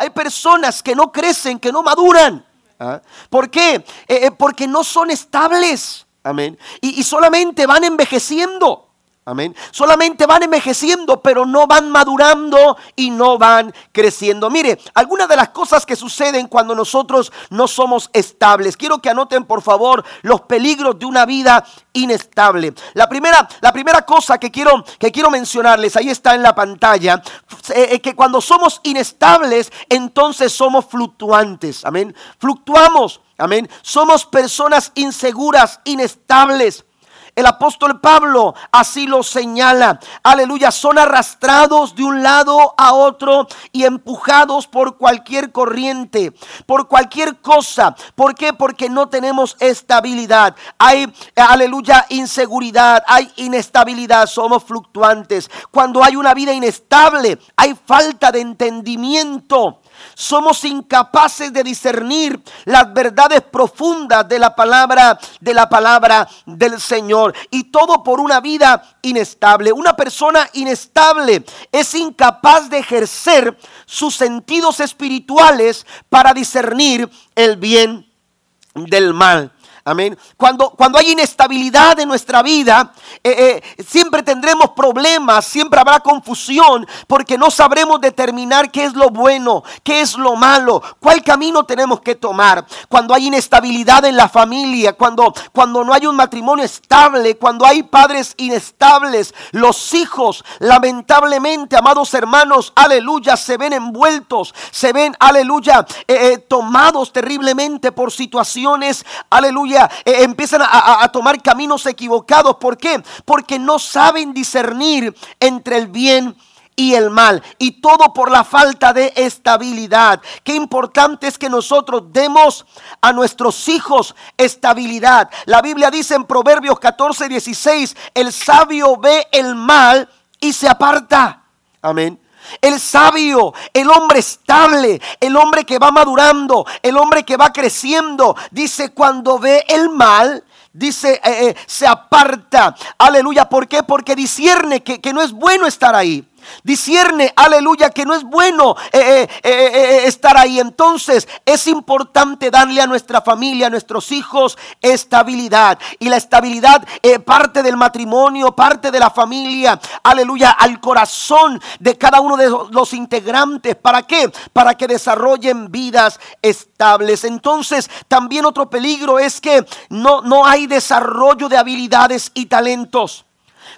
Hay personas que no crecen, que no maduran. ¿Ah? ¿Por qué? Eh, eh, porque no son estables. Amén. y solamente van envejeciendo. Amén. Solamente van envejeciendo, pero no van madurando y no van creciendo. Mire, algunas de las cosas que suceden cuando nosotros no somos estables. Quiero que anoten, por favor, los peligros de una vida inestable. La primera, la primera cosa que quiero, que quiero mencionarles, ahí está en la pantalla, eh, eh, que cuando somos inestables, entonces somos fluctuantes. Amén. Fluctuamos. Amén. Somos personas inseguras, inestables. El apóstol Pablo así lo señala. Aleluya, son arrastrados de un lado a otro y empujados por cualquier corriente, por cualquier cosa. ¿Por qué? Porque no tenemos estabilidad. Hay, aleluya, inseguridad, hay inestabilidad, somos fluctuantes. Cuando hay una vida inestable, hay falta de entendimiento. Somos incapaces de discernir las verdades profundas de la palabra, de la palabra del Señor. Y todo por una vida inestable. Una persona inestable es incapaz de ejercer sus sentidos espirituales para discernir el bien del mal. Amén. Cuando, cuando hay inestabilidad en nuestra vida, eh, eh, siempre tendremos problemas, siempre habrá confusión, porque no sabremos determinar qué es lo bueno, qué es lo malo, cuál camino tenemos que tomar. Cuando hay inestabilidad en la familia, cuando, cuando no hay un matrimonio estable, cuando hay padres inestables, los hijos, lamentablemente, amados hermanos, aleluya, se ven envueltos, se ven, aleluya, eh, tomados terriblemente por situaciones, aleluya eh, empiezan a, tomar caminos equivocados. ¿Por qué? Porque no saben discernir entre el bien y el mal. Y todo por la falta de estabilidad. Qué importante es que nosotros demos a nuestros hijos estabilidad. La Biblia dice en Proverbios 14, 16, el sabio ve el mal y se aparta. Amén. El sabio, el hombre estable, el hombre que va madurando, el hombre que va creciendo, dice cuando ve el mal, dice, eh, eh, se aparta. Aleluya. ¿Por qué? Porque discierne que, que no es bueno estar ahí. Discierne, aleluya, que no es bueno eh, eh, eh, estar ahí. Entonces es importante darle a nuestra familia, a nuestros hijos, estabilidad. Y la estabilidad parte del matrimonio, parte de la familia, aleluya, al corazón de cada uno de los integrantes. ¿Para qué? Para que desarrollen vidas estables. Entonces también otro peligro es que no, no hay desarrollo de habilidades y talentos.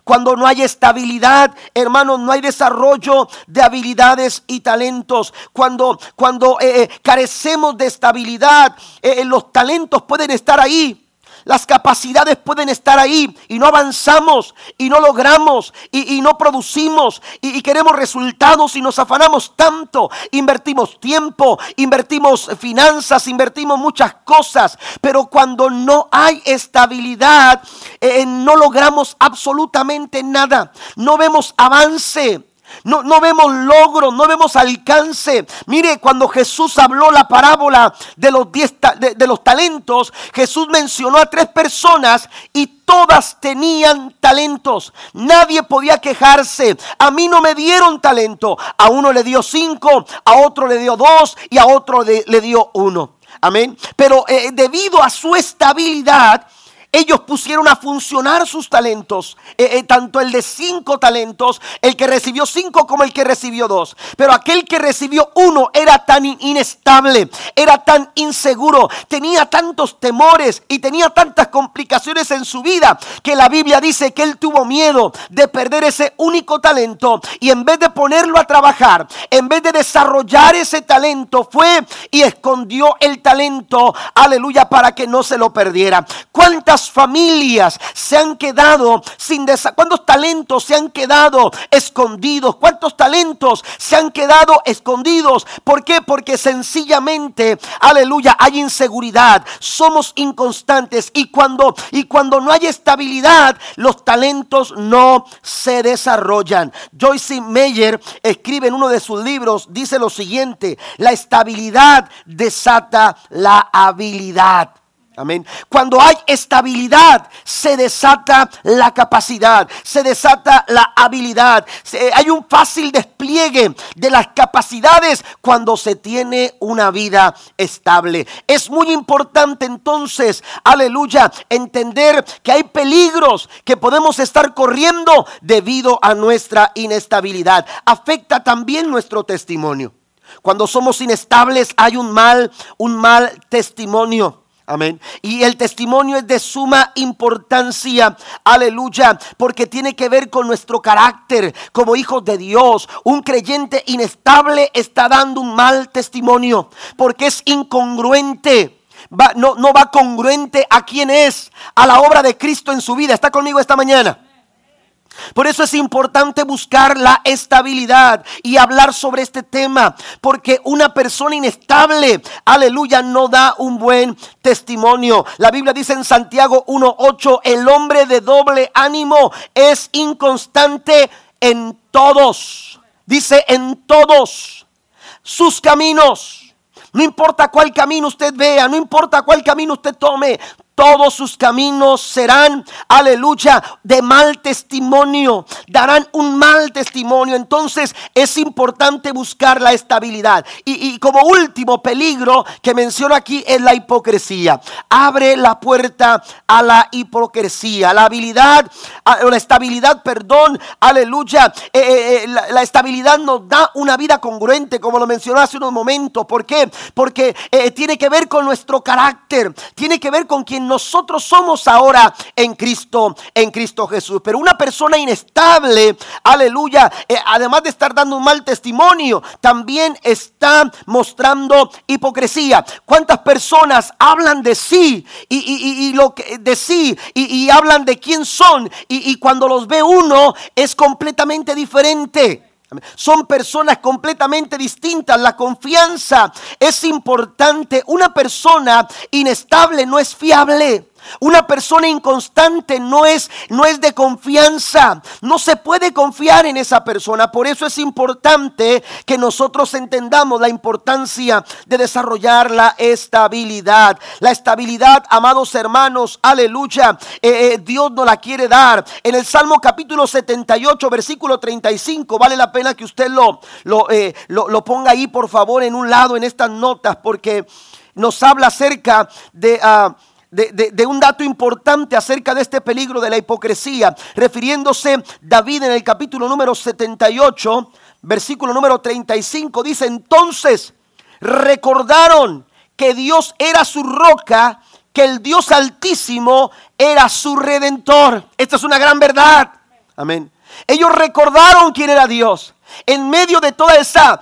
Cuando no hay estabilidad, hermanos, no hay desarrollo de habilidades y talentos. Cuando, cuando eh, eh, carecemos de estabilidad, eh, los talentos pueden estar ahí, las capacidades pueden estar ahí y no avanzamos y no logramos y, no producimos y, queremos resultados y nos afanamos tanto. Invertimos tiempo, invertimos finanzas, invertimos muchas cosas, pero cuando no hay estabilidad, eh, no logramos absolutamente nada. No vemos avance. No, no, vemos logro, no vemos alcance. Mire, cuando Jesús habló la parábola de los, diez, de, los talentos, Jesús mencionó a tres personas y todas tenían talentos. Nadie podía quejarse. A mí no me dieron talento. A uno le dio cinco, a otro le dio dos y a otro le, dio uno. Amén. Pero eh, debido a su estabilidad, ellos pusieron a funcionar sus talentos, eh, eh, tanto el de cinco talentos, el que recibió cinco como el que recibió dos. Pero aquel que recibió uno era tan inestable, era tan inseguro, tenía tantos temores y tenía tantas complicaciones en su vida que la Biblia dice que él tuvo miedo de perder ese único talento y en vez de ponerlo a trabajar, en vez de desarrollar ese talento, fue y escondió el talento, aleluya, para que no se lo perdiera. ¿Cuántas familias se han quedado sin desa ¿Cuántos talentos se han quedado escondidos? ¿Cuántos talentos se han quedado escondidos? ¿Por qué? Porque sencillamente, aleluya, hay inseguridad, somos inconstantes y cuando y cuando no hay estabilidad, los talentos no se desarrollan. Joyce Meyer escribe en uno de sus libros dice lo siguiente, la estabilidad desata la habilidad. Amén. Cuando hay estabilidad, se desata la capacidad, se desata la habilidad. hay un fácil despliegue de las capacidades cuando se tiene una vida estable. Es muy importante entonces, aleluya, entender que hay peligros que podemos estar corriendo debido a nuestra inestabilidad. Afecta también nuestro testimonio. Cuando somos inestables hay un mal, un mal testimonio. Amén. Y el testimonio es de suma importancia, aleluya, porque tiene que ver con nuestro carácter como hijos de Dios. Un creyente inestable está dando un mal testimonio porque es incongruente. no, no va congruente a quien es, a la obra de Cristo en su vida. ¿Está conmigo esta mañana? Por eso es importante buscar la estabilidad y hablar sobre este tema, porque una persona inestable, aleluya, no da un buen testimonio. La Biblia dice en Santiago 1.8, el hombre de doble ánimo es inconstante en todos. Dice en todos sus caminos. No importa cuál camino usted vea, no importa cuál camino usted tome, todos sus caminos serán, aleluya, de mal testimonio. Darán un mal testimonio. Entonces es importante buscar la estabilidad. Y, como último peligro que menciono aquí es la hipocresía. Abre la puerta a la hipocresía. La habilidad, la estabilidad, perdón, aleluya. Eh, eh, eh, la, estabilidad nos da una vida congruente, como lo mencioné hace unos momentos. ¿Por qué? Porque tiene que ver con nuestro carácter. Tiene que ver con quien nosotros somos ahora en Cristo, en Cristo Jesús. Pero una persona inestable, aleluya, eh, además de estar dando un mal testimonio, también está mostrando hipocresía. ¿Cuántas personas hablan de sí y, lo que de sí y, hablan de quién son y cuando los ve uno es completamente diferente? Son personas completamente distintas. La confianza es importante. Una persona inestable no es fiable. Una persona inconstante no es, no es de confianza. No se puede confiar en esa persona. Por eso es importante que nosotros entendamos la importancia de desarrollar la estabilidad. La estabilidad, amados hermanos, aleluya. Eh, eh, Dios nos la quiere dar. En el Salmo capítulo 78, versículo 35, vale la pena que usted lo, lo, eh, lo, ponga ahí, por favor, en un lado, en estas notas, porque nos habla acerca de... Ah, de, un dato importante acerca de este peligro de la hipocresía, refiriéndose David en el capítulo número 78, versículo número 35, dice, entonces recordaron que Dios era su roca, que el Dios altísimo era su redentor. Esta es una gran verdad. Amén. Ellos recordaron quién era Dios. En medio de toda esa,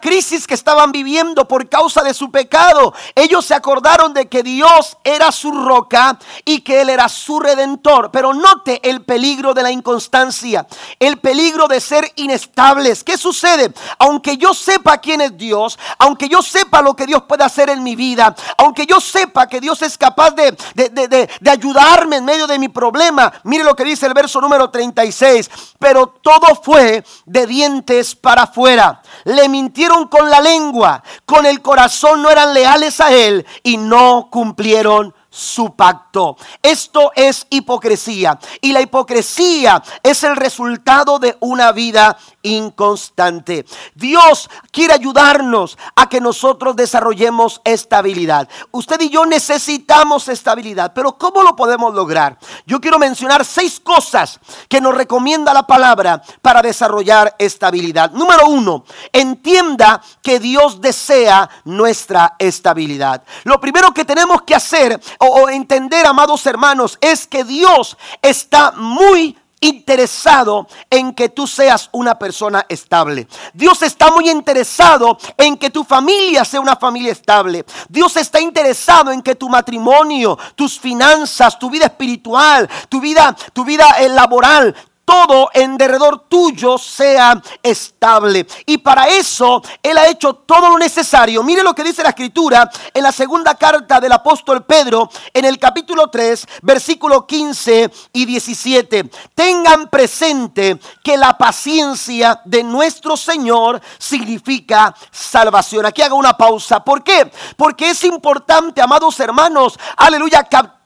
crisis que estaban viviendo por causa de su pecado, ellos se acordaron de que Dios era su roca y que Él era su redentor. Pero note el peligro de la inconstancia, el peligro de ser inestables. ¿Qué sucede? Aunque yo sepa quién es Dios, aunque yo sepa lo que Dios puede hacer en mi vida, aunque yo sepa que Dios es capaz de, de ayudarme en medio de mi problema, mire lo que dice el verso número 36, pero todo fue de dientes para afuera. Le mintieron con la lengua, con el corazón no eran leales a él y no cumplieron su pacto. Esto es hipocresía. Y la hipocresía es el resultado de una vida inconstante. Dios quiere ayudarnos a que nosotros desarrollemos estabilidad. Usted y yo necesitamos estabilidad, pero ¿cómo lo podemos lograr? Yo quiero mencionar seis cosas que nos recomienda la palabra para desarrollar estabilidad. Número uno, entienda que Dios desea nuestra estabilidad. Lo primero que tenemos que hacer o, entender, amados hermanos, es que Dios está muy interesado en que tú seas una persona estable. Dios está muy interesado en que tu familia sea una familia estable. Dios está interesado en que tu matrimonio, tus finanzas, tu vida espiritual, tu vida, tu vida eh, laboral, todo en derredor tuyo sea estable. Y para eso Él ha hecho todo lo necesario. Mire lo que dice la escritura en la segunda carta del apóstol Pedro, en el capítulo 3, versículo 15 y 17. Tengan presente que la paciencia de nuestro Señor significa salvación. Aquí hago una pausa. ¿Por qué? Porque es importante, amados hermanos, aleluya, captar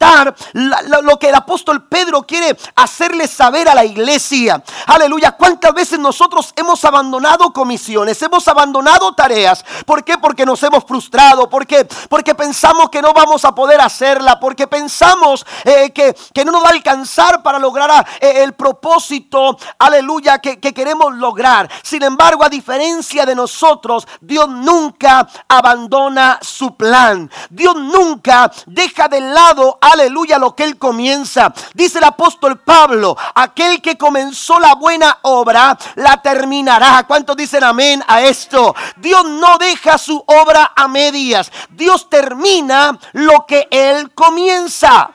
lo que el apóstol Pedro quiere hacerle saber a la iglesia. Aleluya, ¿cuántas veces nosotros hemos abandonado comisiones, hemos abandonado tareas? ¿Por qué? Porque nos hemos frustrado, porque porque pensamos que no vamos a poder hacerla, porque pensamos eh, que, no nos va a alcanzar para lograr ah, eh, el propósito, aleluya, que, que queremos lograr. Sin embargo, a diferencia de nosotros, Dios nunca abandona su plan. Dios nunca deja de lado, aleluya, lo que Él comienza. Dice el apóstol Pablo, aquel que comenzó la buena obra, la terminará. ¿Cuántos dicen amén a esto? Dios no deja su obra a medias. Dios termina lo que Él comienza.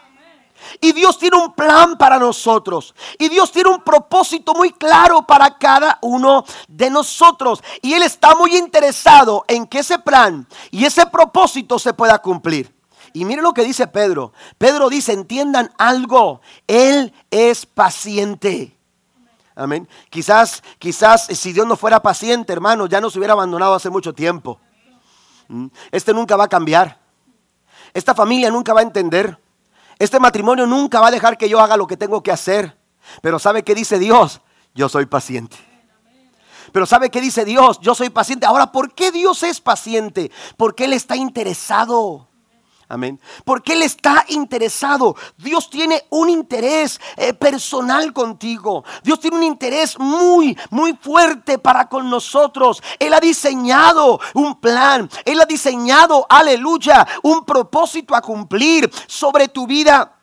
Y Dios tiene un plan para nosotros. Y Dios tiene un propósito muy claro para cada uno de nosotros. Y Él está muy interesado en que ese plan y ese propósito se pueda cumplir. Y mire lo que dice Pedro. Pedro dice, entiendan algo, Él es paciente. Amén. Quizás, quizás eh, si Dios no fuera paciente, hermano, ya nos hubiera abandonado hace mucho tiempo. ¿Mm? Este nunca va a cambiar. Esta familia nunca va a entender. Este matrimonio nunca va a dejar que yo haga lo que tengo que hacer. Pero ¿sabe qué dice Dios? Yo soy paciente. Pero ¿sabe qué dice Dios? Yo soy paciente. Ahora, ¿por qué Dios es paciente? Porque Él está interesado. Amén. Porque Él está interesado. Dios tiene un interés eh, personal contigo. Dios tiene un interés muy, muy fuerte para con nosotros. Él ha diseñado un plan. Él ha diseñado, aleluya, un propósito a cumplir sobre tu vida.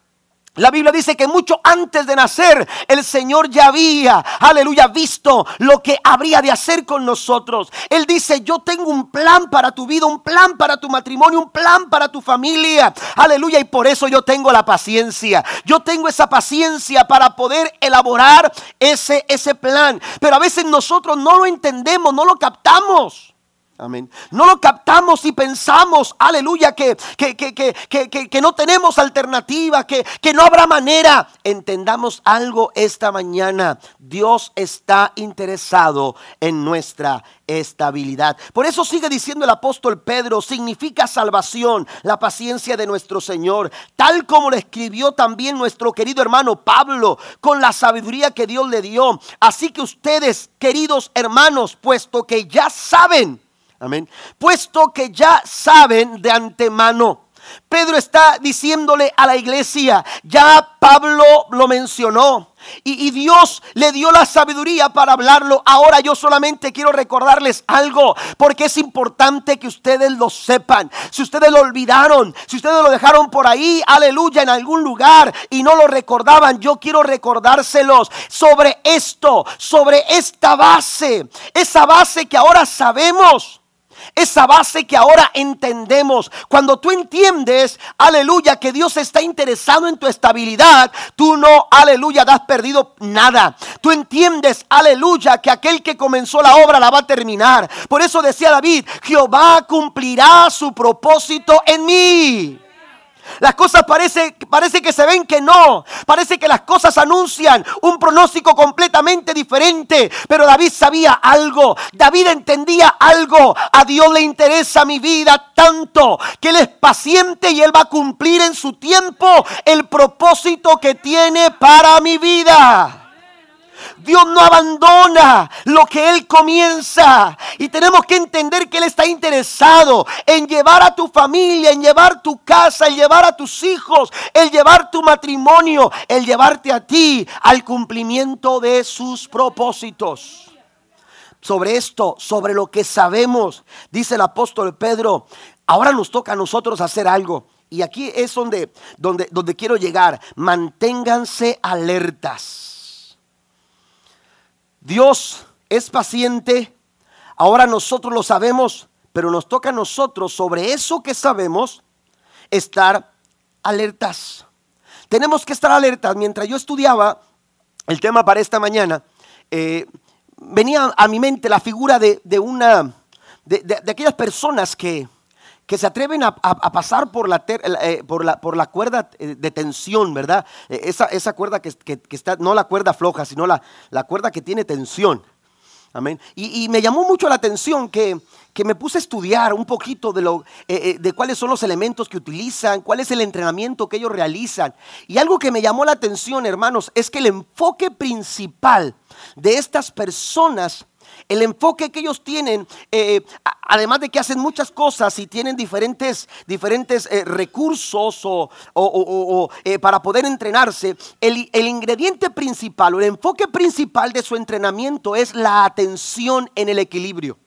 La Biblia dice que mucho antes de nacer el Señor ya había, aleluya, visto lo que habría de hacer con nosotros. Él dice, yo tengo un plan para tu vida, un plan para tu matrimonio, un plan para tu familia. Aleluya, y por eso yo tengo la paciencia. Yo tengo esa paciencia para poder elaborar ese, ese plan. Pero a veces nosotros no lo entendemos, no lo captamos. Amén. No lo captamos y pensamos, aleluya, que, que, que, que, no tenemos alternativa, que, que no habrá manera. Entendamos algo esta mañana. Dios está interesado en nuestra estabilidad. Por eso sigue diciendo el apóstol Pedro, significa salvación, la paciencia de nuestro Señor, tal como lo escribió también nuestro querido hermano Pablo, con la sabiduría que Dios le dio. Así que ustedes, queridos hermanos, puesto que ya saben, Amén. Puesto que ya saben de antemano. Pedro está diciéndole a la iglesia, ya Pablo lo mencionó. Y, y, Dios le dio la sabiduría para hablarlo. Ahora yo solamente quiero recordarles algo, porque es importante que ustedes lo sepan. Si ustedes lo olvidaron, si ustedes lo dejaron por ahí, aleluya, en algún lugar y no lo recordaban, yo quiero recordárselos sobre esto, sobre esta base, esa base que ahora sabemos esa base que ahora entendemos. Cuando tú entiendes, aleluya, que Dios está interesado en tu estabilidad, tú no, aleluya, das perdido nada. Tú entiendes, aleluya, que aquel que comenzó la obra la va a terminar. Por eso decía David, Jehová cumplirá su propósito en mí. Las cosas parece, parece que se ven que no. Parece que las cosas anuncian un pronóstico completamente diferente. Pero David sabía algo. David entendía algo. A Dios le interesa mi vida tanto que Él es paciente y Él va a cumplir en su tiempo el propósito que tiene para mi vida. Dios no abandona lo que Él comienza. Y tenemos que entender que Él está interesado en llevar a tu familia, en llevar tu casa, en llevar a tus hijos, en llevar tu matrimonio, en llevarte a ti al cumplimiento de sus propósitos. Sobre esto, sobre lo que sabemos, dice el apóstol Pedro, ahora nos toca a nosotros hacer algo. Y aquí es donde, donde, donde quiero llegar. Manténganse alertas. Dios es paciente, ahora nosotros lo sabemos, pero nos toca a nosotros sobre eso que sabemos estar alertas. Tenemos que estar alertas. Mientras yo estudiaba el tema para esta mañana, eh, venía a mi mente la figura de, una, de, aquellas personas que, que se atreven a, pasar por la, eh, la, cuerda eh, de tensión, ¿verdad? Esa, cuerda que, está, no la cuerda floja, sino la, cuerda que tiene tensión. Amén. Y, me llamó mucho la atención que, me puse a estudiar un poquito de, lo, eh, eh, de cuáles son los elementos que utilizan, cuál es el entrenamiento que ellos realizan. Y algo que me llamó la atención, hermanos, es que el enfoque principal de estas personas el enfoque que ellos tienen, eh, además de que hacen muchas cosas y tienen diferentes, diferentes eh, recursos o, eh, para poder entrenarse, el, el ingrediente principal o el enfoque principal de su entrenamiento es la atención en el equilibrio.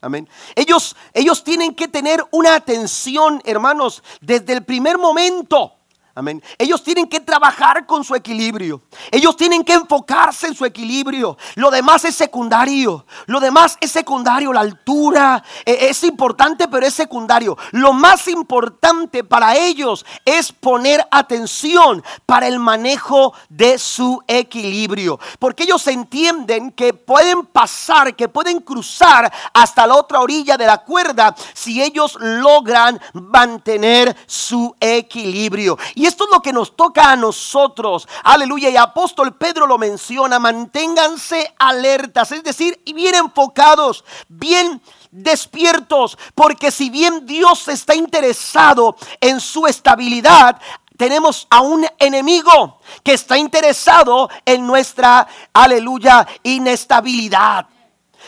Amén. Ellos, ellos tienen que tener una atención, hermanos, desde el primer momento. Amén. Ellos tienen que trabajar con su equilibrio. Ellos tienen que enfocarse en su equilibrio. Lo demás es secundario. Lo demás es secundario. La altura eh, es importante, pero es secundario. Lo más importante para ellos es poner atención para el manejo de su equilibrio. Porque ellos entienden que pueden pasar, que pueden cruzar hasta la otra orilla de la cuerda si ellos logran mantener su equilibrio. Esto es lo que nos toca a nosotros. Aleluya. Y apóstol Pedro lo menciona. Manténganse alertas, es decir, y bien enfocados, bien despiertos, porque si bien Dios está interesado en su estabilidad, tenemos a un enemigo que está interesado en nuestra, aleluya, inestabilidad.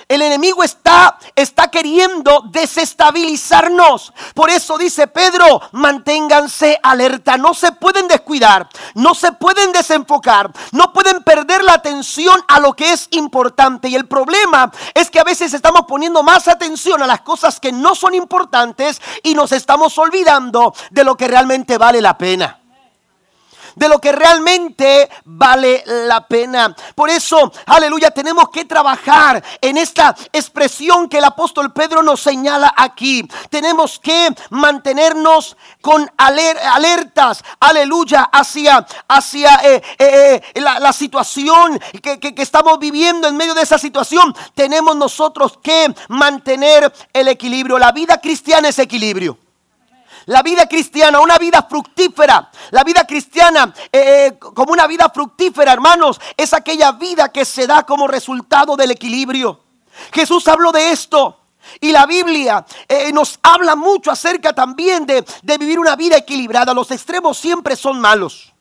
El enemigo está, está queriendo desestabilizarnos. Por eso dice Pedro, manténganse alerta. No se pueden descuidar, no se pueden desenfocar, no pueden perder la atención a lo que es importante. Y el problema es que a veces estamos poniendo más atención a las cosas que no son importantes y nos estamos olvidando de lo que realmente vale la pena de lo que realmente vale la pena. Por eso, aleluya, tenemos que trabajar en esta expresión que el apóstol Pedro nos señala aquí. Tenemos que mantenernos con alertas, aleluya, hacia, hacia eh, eh, eh, la, situación que, que estamos viviendo en medio de esa situación. Tenemos nosotros que mantener el equilibrio. La vida cristiana es equilibrio. La vida cristiana, una vida fructífera. La vida cristiana, eh, eh, como una vida fructífera, hermanos, es aquella vida que se da como resultado del equilibrio. Jesús habló de esto. Y la Biblia eh, nos habla mucho acerca también de, de vivir una vida equilibrada. Los extremos siempre son malos.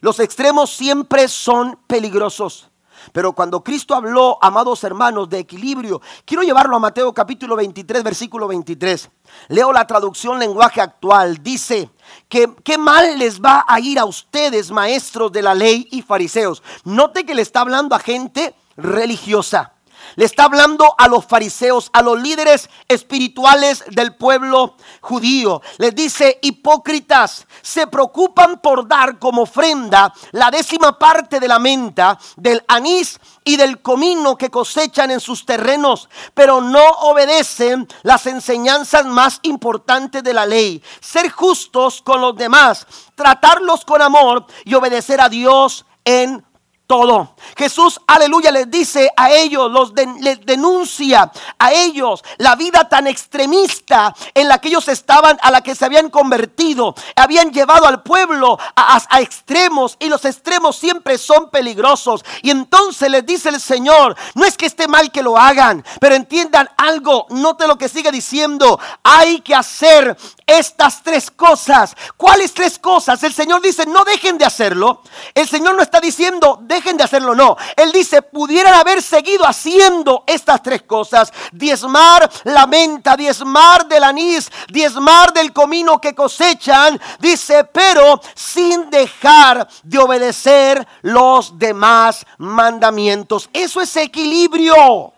Los extremos siempre son peligrosos. Pero cuando Cristo habló, amados hermanos, de equilibrio, quiero llevarlo a Mateo capítulo 23, versículo 23. Leo la traducción lenguaje actual. Dice que qué mal les va a ir a ustedes, maestros de la ley y fariseos. Note que le está hablando a gente religiosa. Le está hablando a los fariseos, a los líderes espirituales del pueblo judío. Les dice, hipócritas, se preocupan por dar como ofrenda la décima parte de la menta, del anís y del comino que cosechan en sus terrenos, pero no obedecen las enseñanzas más importantes de la ley. Ser justos con los demás, tratarlos con amor y obedecer a Dios en todo. Jesús, aleluya, les dice a ellos, los les denuncia a ellos la vida tan extremista en la que ellos estaban, a la que se habían convertido. Habían llevado al pueblo a, extremos y los extremos siempre son peligrosos. Y entonces les dice el Señor, no es que esté mal que lo hagan, pero entiendan algo, note lo que sigue diciendo, hay que hacer estas tres cosas. ¿Cuáles tres cosas? El Señor dice, no dejen de hacerlo. El Señor no está diciendo, dejen de hacerlo, no. Él dice, pudieran haber seguido haciendo estas tres cosas. Diezmar la menta, diezmar del anís, diezmar del comino que cosechan. Dice, pero sin dejar de obedecer los demás mandamientos. Eso es equilibrio.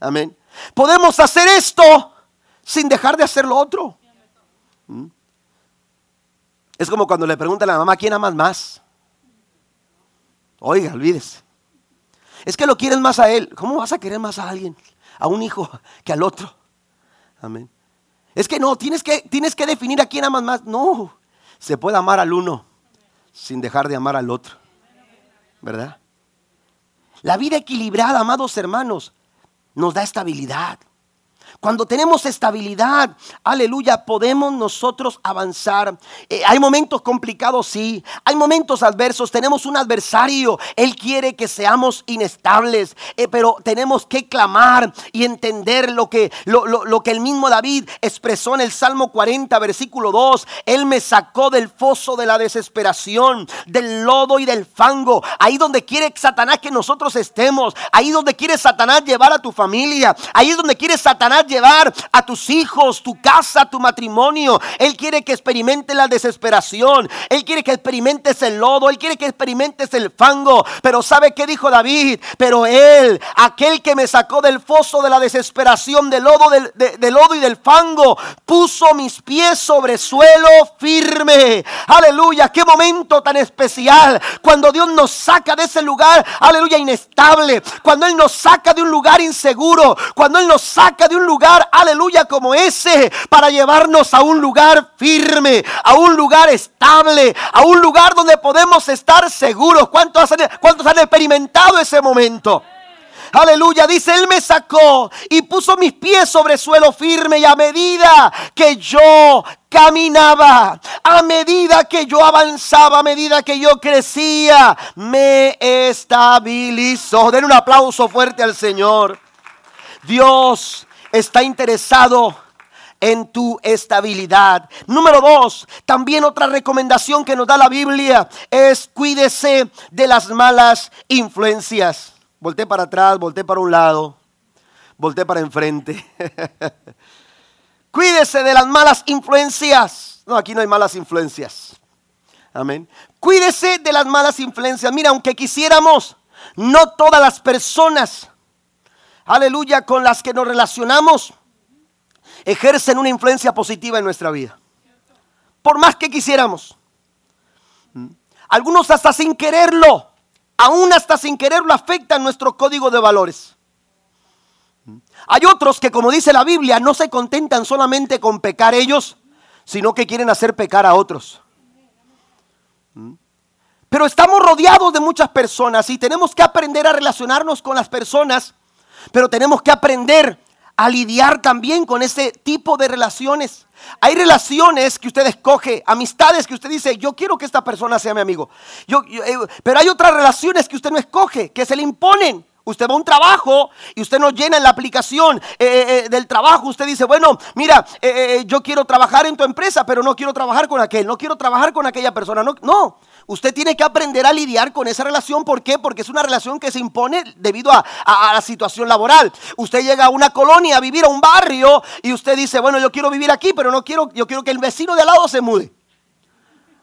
Amén. Podemos hacer esto sin dejar de hacer lo otro. ¿Mm? Es como cuando le preguntan a la mamá, ¿quién amas más? Oiga, olvídese. Es que lo quieres más a él. ¿Cómo vas a querer más a alguien? A un hijo que al otro. Amén. Es que no, tienes que, tienes que definir a quién amas más. No, se puede amar al uno sin dejar de amar al otro. ¿Verdad? La vida equilibrada, amados hermanos, nos da estabilidad. Cuando tenemos estabilidad, aleluya, podemos nosotros avanzar. Eh, hay momentos complicados, sí. Hay momentos adversos. Tenemos un adversario. Él quiere que seamos inestables. Eh, pero tenemos que clamar y entender lo que, lo, lo que el mismo David expresó en el Salmo 40, versículo 2. Él me sacó del foso de la desesperación, del lodo y del fango. Ahí donde quiere Satanás que nosotros estemos. Ahí donde quiere Satanás llevar a tu familia. Ahí donde quiere Satanás llevar a tus hijos, tu casa, tu matrimonio. Él quiere que experimente la desesperación. Él quiere que experimentes el lodo. Él quiere que experimentes el fango. Pero ¿sabe qué dijo David? Pero Él, aquel que me sacó del foso de la desesperación, del lodo, del, lodo y del fango, puso mis pies sobre suelo firme. Aleluya, qué momento tan especial. Cuando Dios nos saca de ese lugar, aleluya, inestable. Cuando Él nos saca de un lugar inseguro. Cuando Él nos saca de un aleluya, como ese, para llevarnos a un lugar firme, a un lugar estable, a un lugar donde podemos estar seguros. ¿Cuántos han, cuántos han experimentado ese momento? Aleluya, dice, Él me sacó y puso mis pies sobre suelo firme y a medida que yo caminaba, a medida que yo avanzaba, a medida que yo crecía, me estabilizó. Den un aplauso fuerte al Señor. Dios está interesado en tu estabilidad. Número dos, también otra recomendación que nos da la Biblia es cuídese de las malas influencias. Volté para atrás, volté para un lado, volté para enfrente. cuídese de las malas influencias. No, aquí no hay malas influencias. Amén. Cuídese de las malas influencias. Mira, aunque quisiéramos, no todas las personas aleluya, con las que nos relacionamos, ejercen una influencia positiva en nuestra vida. Por más que quisiéramos. Algunos hasta sin quererlo, aún hasta sin quererlo, afectan nuestro código de valores. Hay otros que, como dice la Biblia, no se contentan solamente con pecar ellos, sino que quieren hacer pecar a otros. Pero estamos rodeados de muchas personas y tenemos que aprender a relacionarnos con las personas pero tenemos que aprender a lidiar también con ese tipo de relaciones. Hay relaciones que usted escoge, amistades que usted dice, yo quiero que esta persona sea mi amigo. Eh, pero hay otras relaciones que usted no escoge, que se le imponen. Usted va a un trabajo y usted no llena en la aplicación eh, eh, del trabajo. Usted dice, bueno, mira, yo quiero trabajar en tu empresa, pero no quiero trabajar con aquel, no quiero trabajar con aquella persona. No, no. Usted tiene que aprender a lidiar con esa relación. ¿Por qué? Porque es una relación que se impone debido a, la situación laboral. Usted llega a una colonia a vivir a un barrio y usted dice, bueno, yo quiero vivir aquí, pero no quiero, yo quiero que el vecino de al lado se mude.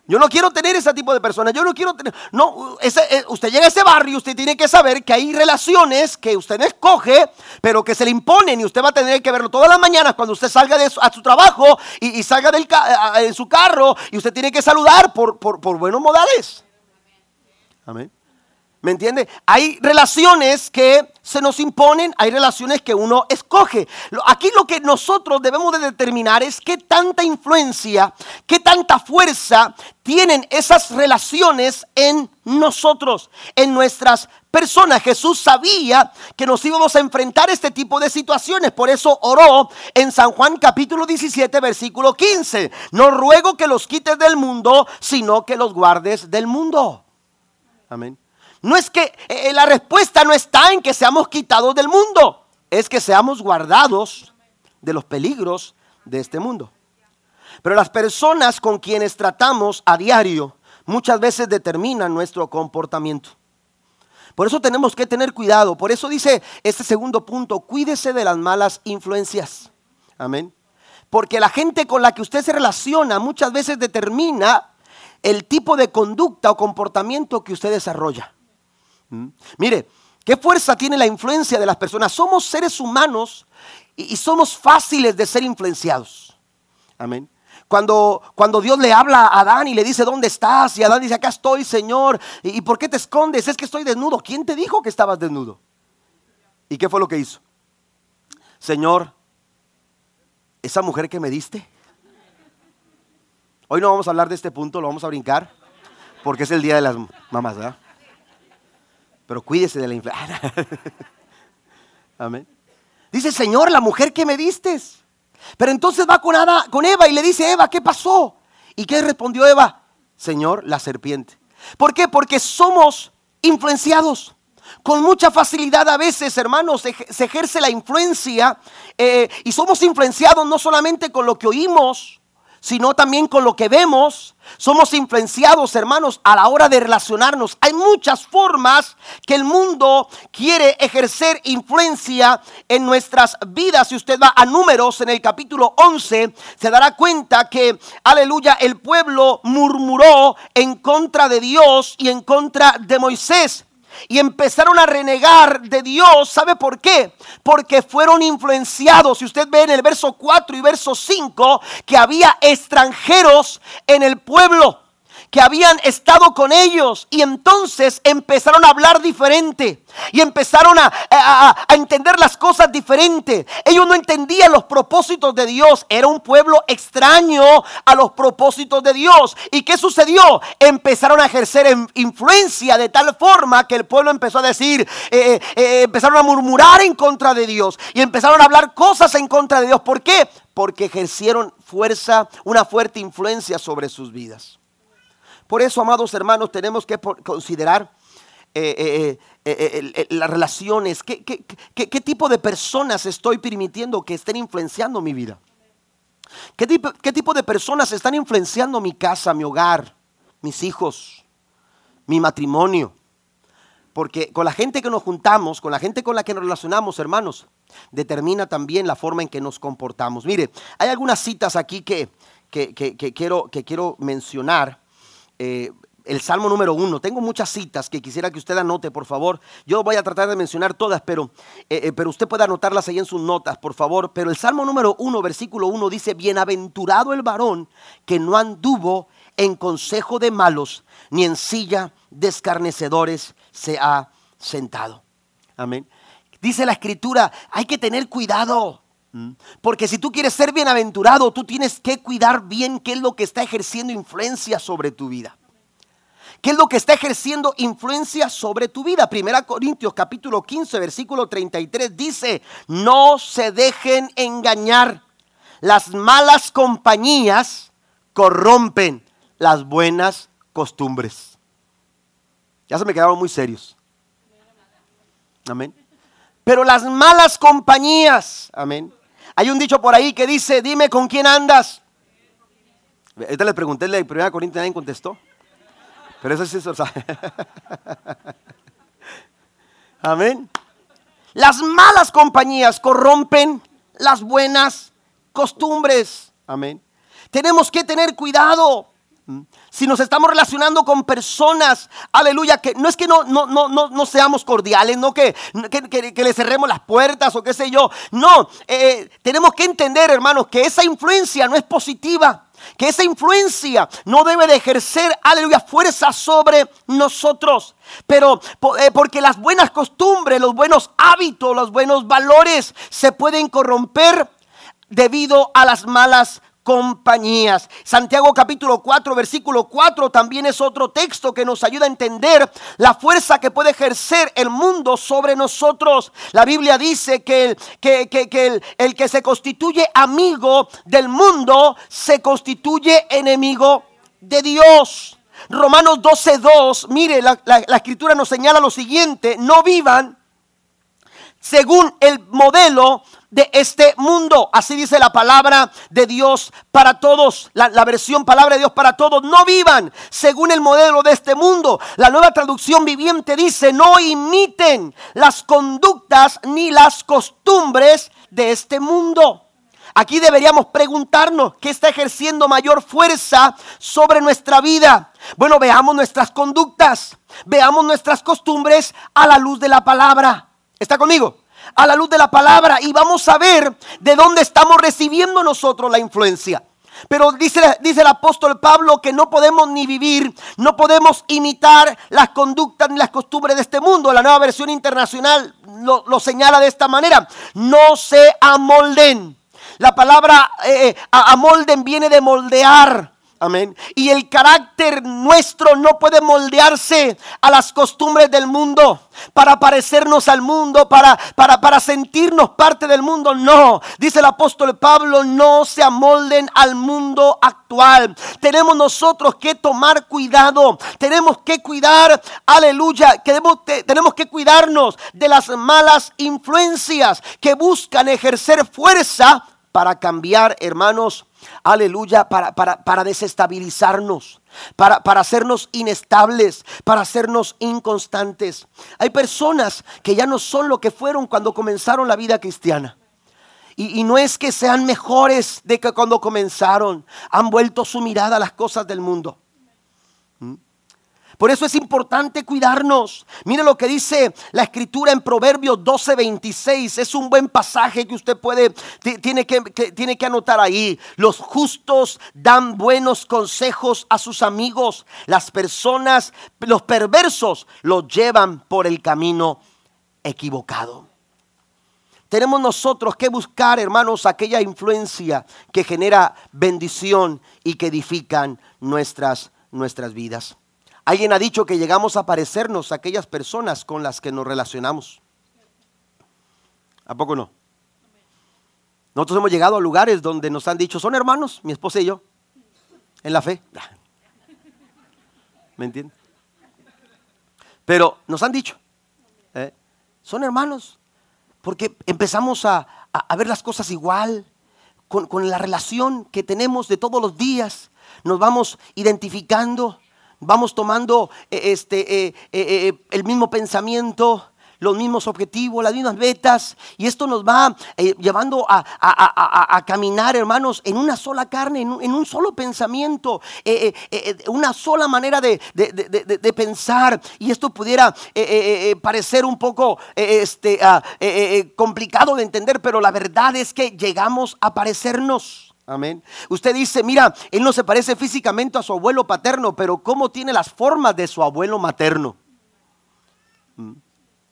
Yo no quiero tener ese tipo de personas. Yo no quiero tener. No, eh, usted llega a ese barrio, usted tiene que saber que hay relaciones que usted no escoge, pero que se le imponen y usted va a tener que verlo todas las mañanas cuando usted salga de a su trabajo y, salga del, en su carro y usted tiene que saludar por, por, por buenos modales. Amén. ¿Me entiende? Hay relaciones que se nos imponen, hay relaciones que uno escoge. Aquí lo que nosotros debemos de determinar es qué tanta influencia, qué tanta fuerza tienen esas relaciones en nosotros, en nuestras personas. Jesús sabía que nos íbamos a enfrentar este tipo de situaciones, por eso oró en San Juan capítulo 17 versículo 15. No ruego que los quites del mundo, sino que los guardes del mundo. Amén. No es que eh, la respuesta no está en que seamos quitados del mundo, es que seamos guardados de los peligros de este mundo. Pero las personas con quienes tratamos a diario muchas veces determinan nuestro comportamiento. Por eso tenemos que tener cuidado. Por eso dice este segundo punto, cuídese de las malas influencias. Amén. Porque la gente con la que usted se relaciona muchas veces determina el tipo de conducta o comportamiento que usted desarrolla. ¿Mm? Mire, ¿qué fuerza tiene la influencia de las personas? Somos seres humanos y, somos fáciles de ser influenciados. Amén. Cuando, cuando, Dios le habla a Adán y le dice, ¿dónde estás? Y Adán dice, acá estoy, Señor. ¿Y, ¿Y, por qué te escondes? Es que estoy desnudo. ¿Quién te dijo que estabas desnudo? ¿Y qué fue lo que hizo? Señor, esa mujer que me diste. Hoy no vamos a hablar de este punto, lo vamos a brincar, porque es el día de las mamás, ¿verdad? Pero cuídese de la influencia. Amén. Dice, Señor, la mujer que me diste. Pero entonces va con, con Eva y le dice, Eva, ¿qué pasó? ¿Y qué respondió Eva? Señor, la serpiente. ¿Por qué? Porque somos influenciados. Con mucha facilidad a veces, hermanos, se ejerce la influencia eh, y somos influenciados no solamente con lo que oímos, sino también con lo que vemos. Somos influenciados, hermanos, a la hora de relacionarnos. Hay muchas formas que el mundo quiere ejercer influencia en nuestras vidas. Si usted va a números en el capítulo 11, se dará cuenta que, aleluya, el pueblo murmuró en contra de Dios y en contra de Moisés y empezaron a renegar de Dios. ¿Sabe por qué? Porque fueron influenciados. Si usted ve en el verso 4 y verso 5 que había extranjeros en el pueblo que habían estado con ellos y entonces empezaron a hablar diferente y empezaron a, entender las cosas diferente. Ellos no entendían los propósitos de Dios, era un pueblo extraño a los propósitos de Dios. ¿Y qué sucedió? Empezaron a ejercer influencia de tal forma que el pueblo empezó a decir, eh, eh, eh, empezaron a murmurar en contra de Dios y empezaron a hablar cosas en contra de Dios. ¿Por qué? Porque ejercieron fuerza, una fuerte influencia sobre sus vidas. Por eso, amados hermanos, tenemos que considerar eh, eh, eh, las relaciones. ¿Qué, tipo de personas estoy permitiendo que estén influenciando mi vida? ¿Qué tipo, ¿Qué tipo de personas están influenciando mi casa, mi hogar, mis hijos, mi matrimonio? Porque con la gente que nos juntamos, con la gente con la que nos relacionamos, hermanos, determina también la forma en que nos comportamos. Mire, hay algunas citas aquí que quiero mencionar. Eh, el Salmo número uno. Tengo muchas citas que quisiera que usted anote, por favor. Yo voy a tratar de mencionar todas, pero, eh, eh, pero usted puede anotarlas ahí en sus notas, por favor. Pero el Salmo número uno, versículo uno, dice, bienaventurado el varón que no anduvo en consejo de malos, ni en silla de escarnecedores se ha sentado. Amén. Dice la escritura, hay que tener cuidado. Mm. Porque si tú quieres ser bienaventurado, tú tienes que cuidar bien qué es lo que está ejerciendo influencia sobre tu vida. ¿Qué es lo que está ejerciendo influencia sobre tu vida? Primera Corintios capítulo 15 versículo 33 dice, no se dejen engañar. Las malas compañías corrompen las buenas costumbres. Ya se me quedaron muy serios. Amén. Pero las malas compañías, amén, hay un dicho por ahí que dice, dime con quién andas. Ahorita le pregunté la primera Corintia, nadie contestó. Pero eso es... Amén. Las malas compañías corrompen las buenas costumbres. Amén. Tenemos que tener cuidado. Si nos estamos relacionando con personas, aleluya, que no es que no, no, no, no, seamos cordiales, no que, que, le cerremos las puertas o qué sé yo. No, eh, tenemos que entender, hermanos, que esa influencia no es positiva. Que esa influencia no debe de ejercer, aleluya, fuerza sobre nosotros. Pero eh, porque las buenas costumbres, los buenos hábitos, los buenos valores se pueden corromper debido a las malas compañías. Santiago capítulo 4, versículo 4 también es otro texto que nos ayuda a entender la fuerza que puede ejercer el mundo sobre nosotros. La Biblia dice que, el que se constituye amigo del mundo se constituye enemigo de Dios. Romanos 12.2, mire, la, la, escritura nos señala lo siguiente, no vivan según el modelo de este mundo. Así dice la palabra de Dios para todos. La, versión palabra de Dios para todos. No vivan según el modelo de este mundo. La nueva traducción viviente dice, no imiten las conductas ni las costumbres de este mundo. Aquí deberíamos preguntarnos qué está ejerciendo mayor fuerza sobre nuestra vida. Bueno, veamos nuestras conductas, veamos nuestras costumbres a la luz de la palabra. ¿Está conmigo? A la luz de la palabra y vamos a ver de dónde estamos recibiendo nosotros la influencia. Pero dice, dice el apóstol Pablo que no podemos ni vivir, no podemos imitar las conductas ni las costumbres de este mundo. La nueva versión internacional lo, señala de esta manera. No se amolden. La palabra eh, eh, amolden viene de moldear Amén. Y el carácter nuestro no puede moldearse a las costumbres del mundo para parecernos al mundo, para, para, para sentirnos parte del mundo. No, dice el apóstol Pablo, no se amolden al mundo actual. Tenemos nosotros que tomar cuidado, tenemos que cuidar, aleluya, tenemos, tenemos que cuidarnos de las malas influencias que buscan ejercer fuerza para cambiar, hermanos, aleluya, para, para, desestabilizarnos, para, para hacernos inestables, para hacernos inconstantes. Hay personas que ya no son lo que fueron cuando comenzaron la vida cristiana. Y, y, no es que sean mejores de que cuando comenzaron, han vuelto su mirada a las cosas del mundo. Por eso es importante cuidarnos. Mire lo que dice la escritura en Proverbios 12:26. Es un buen pasaje que usted puede, tiene que, tiene que anotar ahí. Los justos dan buenos consejos a sus amigos. Las personas, los perversos, los llevan por el camino equivocado. Tenemos nosotros que buscar, hermanos, aquella influencia que genera bendición y que edifican nuestras, nuestras vidas. Alguien ha dicho que llegamos a parecernos a aquellas personas con las que nos relacionamos. ¿A poco no? Nosotros hemos llegado a lugares donde nos han dicho, son hermanos, mi esposa y yo, en la fe. ¿Me entiendes? Pero nos han dicho, ¿eh? son hermanos, porque empezamos a, ver las cosas igual, con, con la relación que tenemos de todos los días, nos vamos identificando vamos tomando eh, este, eh, eh, el mismo pensamiento, los mismos objetivos, las mismas metas, y esto nos va llevando a, caminar, hermanos, en una sola carne, en un, solo pensamiento, una sola manera de, pensar, y esto pudiera parecer un poco este, ah, complicado de entender, pero la verdad es que llegamos a parecernos. Amén. Usted dice, mira, él no se parece físicamente a su abuelo paterno, pero ¿cómo tiene las formas de su abuelo materno? ¿Mm?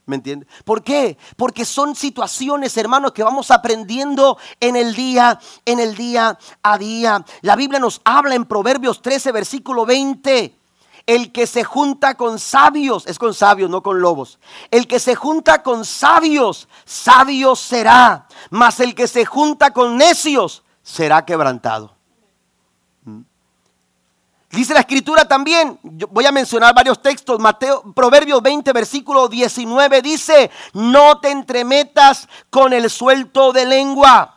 ¿Me entiende? ¿Por qué? Porque son situaciones, hermanos, que vamos aprendiendo en el día, en el día a día. La Biblia nos habla en Proverbios 13, versículo 20. El que se junta con sabios, es con sabios, no con lobos. El que se junta con sabios, sabio será. Mas el que se junta con necios, será quebrantado. ¿Mm? Dice la escritura también, voy a mencionar varios textos, Mateo, Proverbios 20, versículo 19 dice, no te entremetas con el suelto de lengua.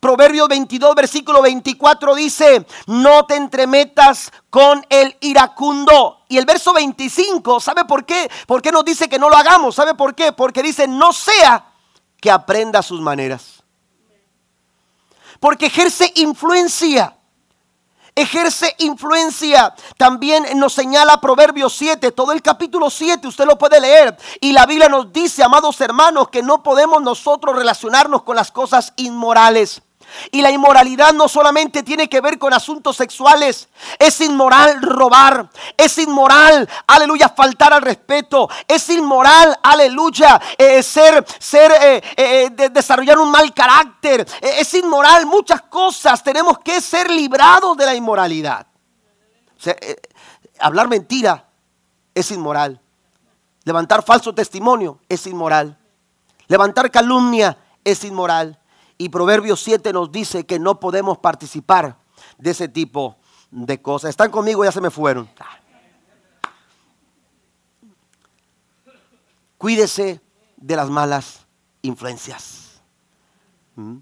Proverbios 22, versículo 24 dice, no te entremetas con el iracundo. Y el verso 25, ¿sabe por qué? ¿Por qué nos dice que no lo hagamos? ¿Sabe por qué? Porque dice, no sea que aprenda sus maneras porque ejerce influencia. Ejerce influencia. También nos señala Proverbios 7, todo el capítulo 7, usted lo puede leer. Y la Biblia nos dice, amados hermanos, que no podemos nosotros relacionarnos con las cosas inmorales. Y la inmoralidad no solamente tiene que ver con asuntos sexuales. Es inmoral robar. Es inmoral, aleluya, faltar al respeto. Es inmoral, aleluya, eh, ser, ser, eh, eh, desarrollar un mal carácter. es inmoral muchas cosas. Tenemos que ser librados de la inmoralidad. hablar mentira es inmoral. Levantar falso testimonio es inmoral. Levantar calumnia es inmoral. Y Proverbios 7 nos dice que no podemos participar de ese tipo de cosas. ¿Están conmigo? Ya se me fueron. Cuídese de las malas influencias. ¿Mm?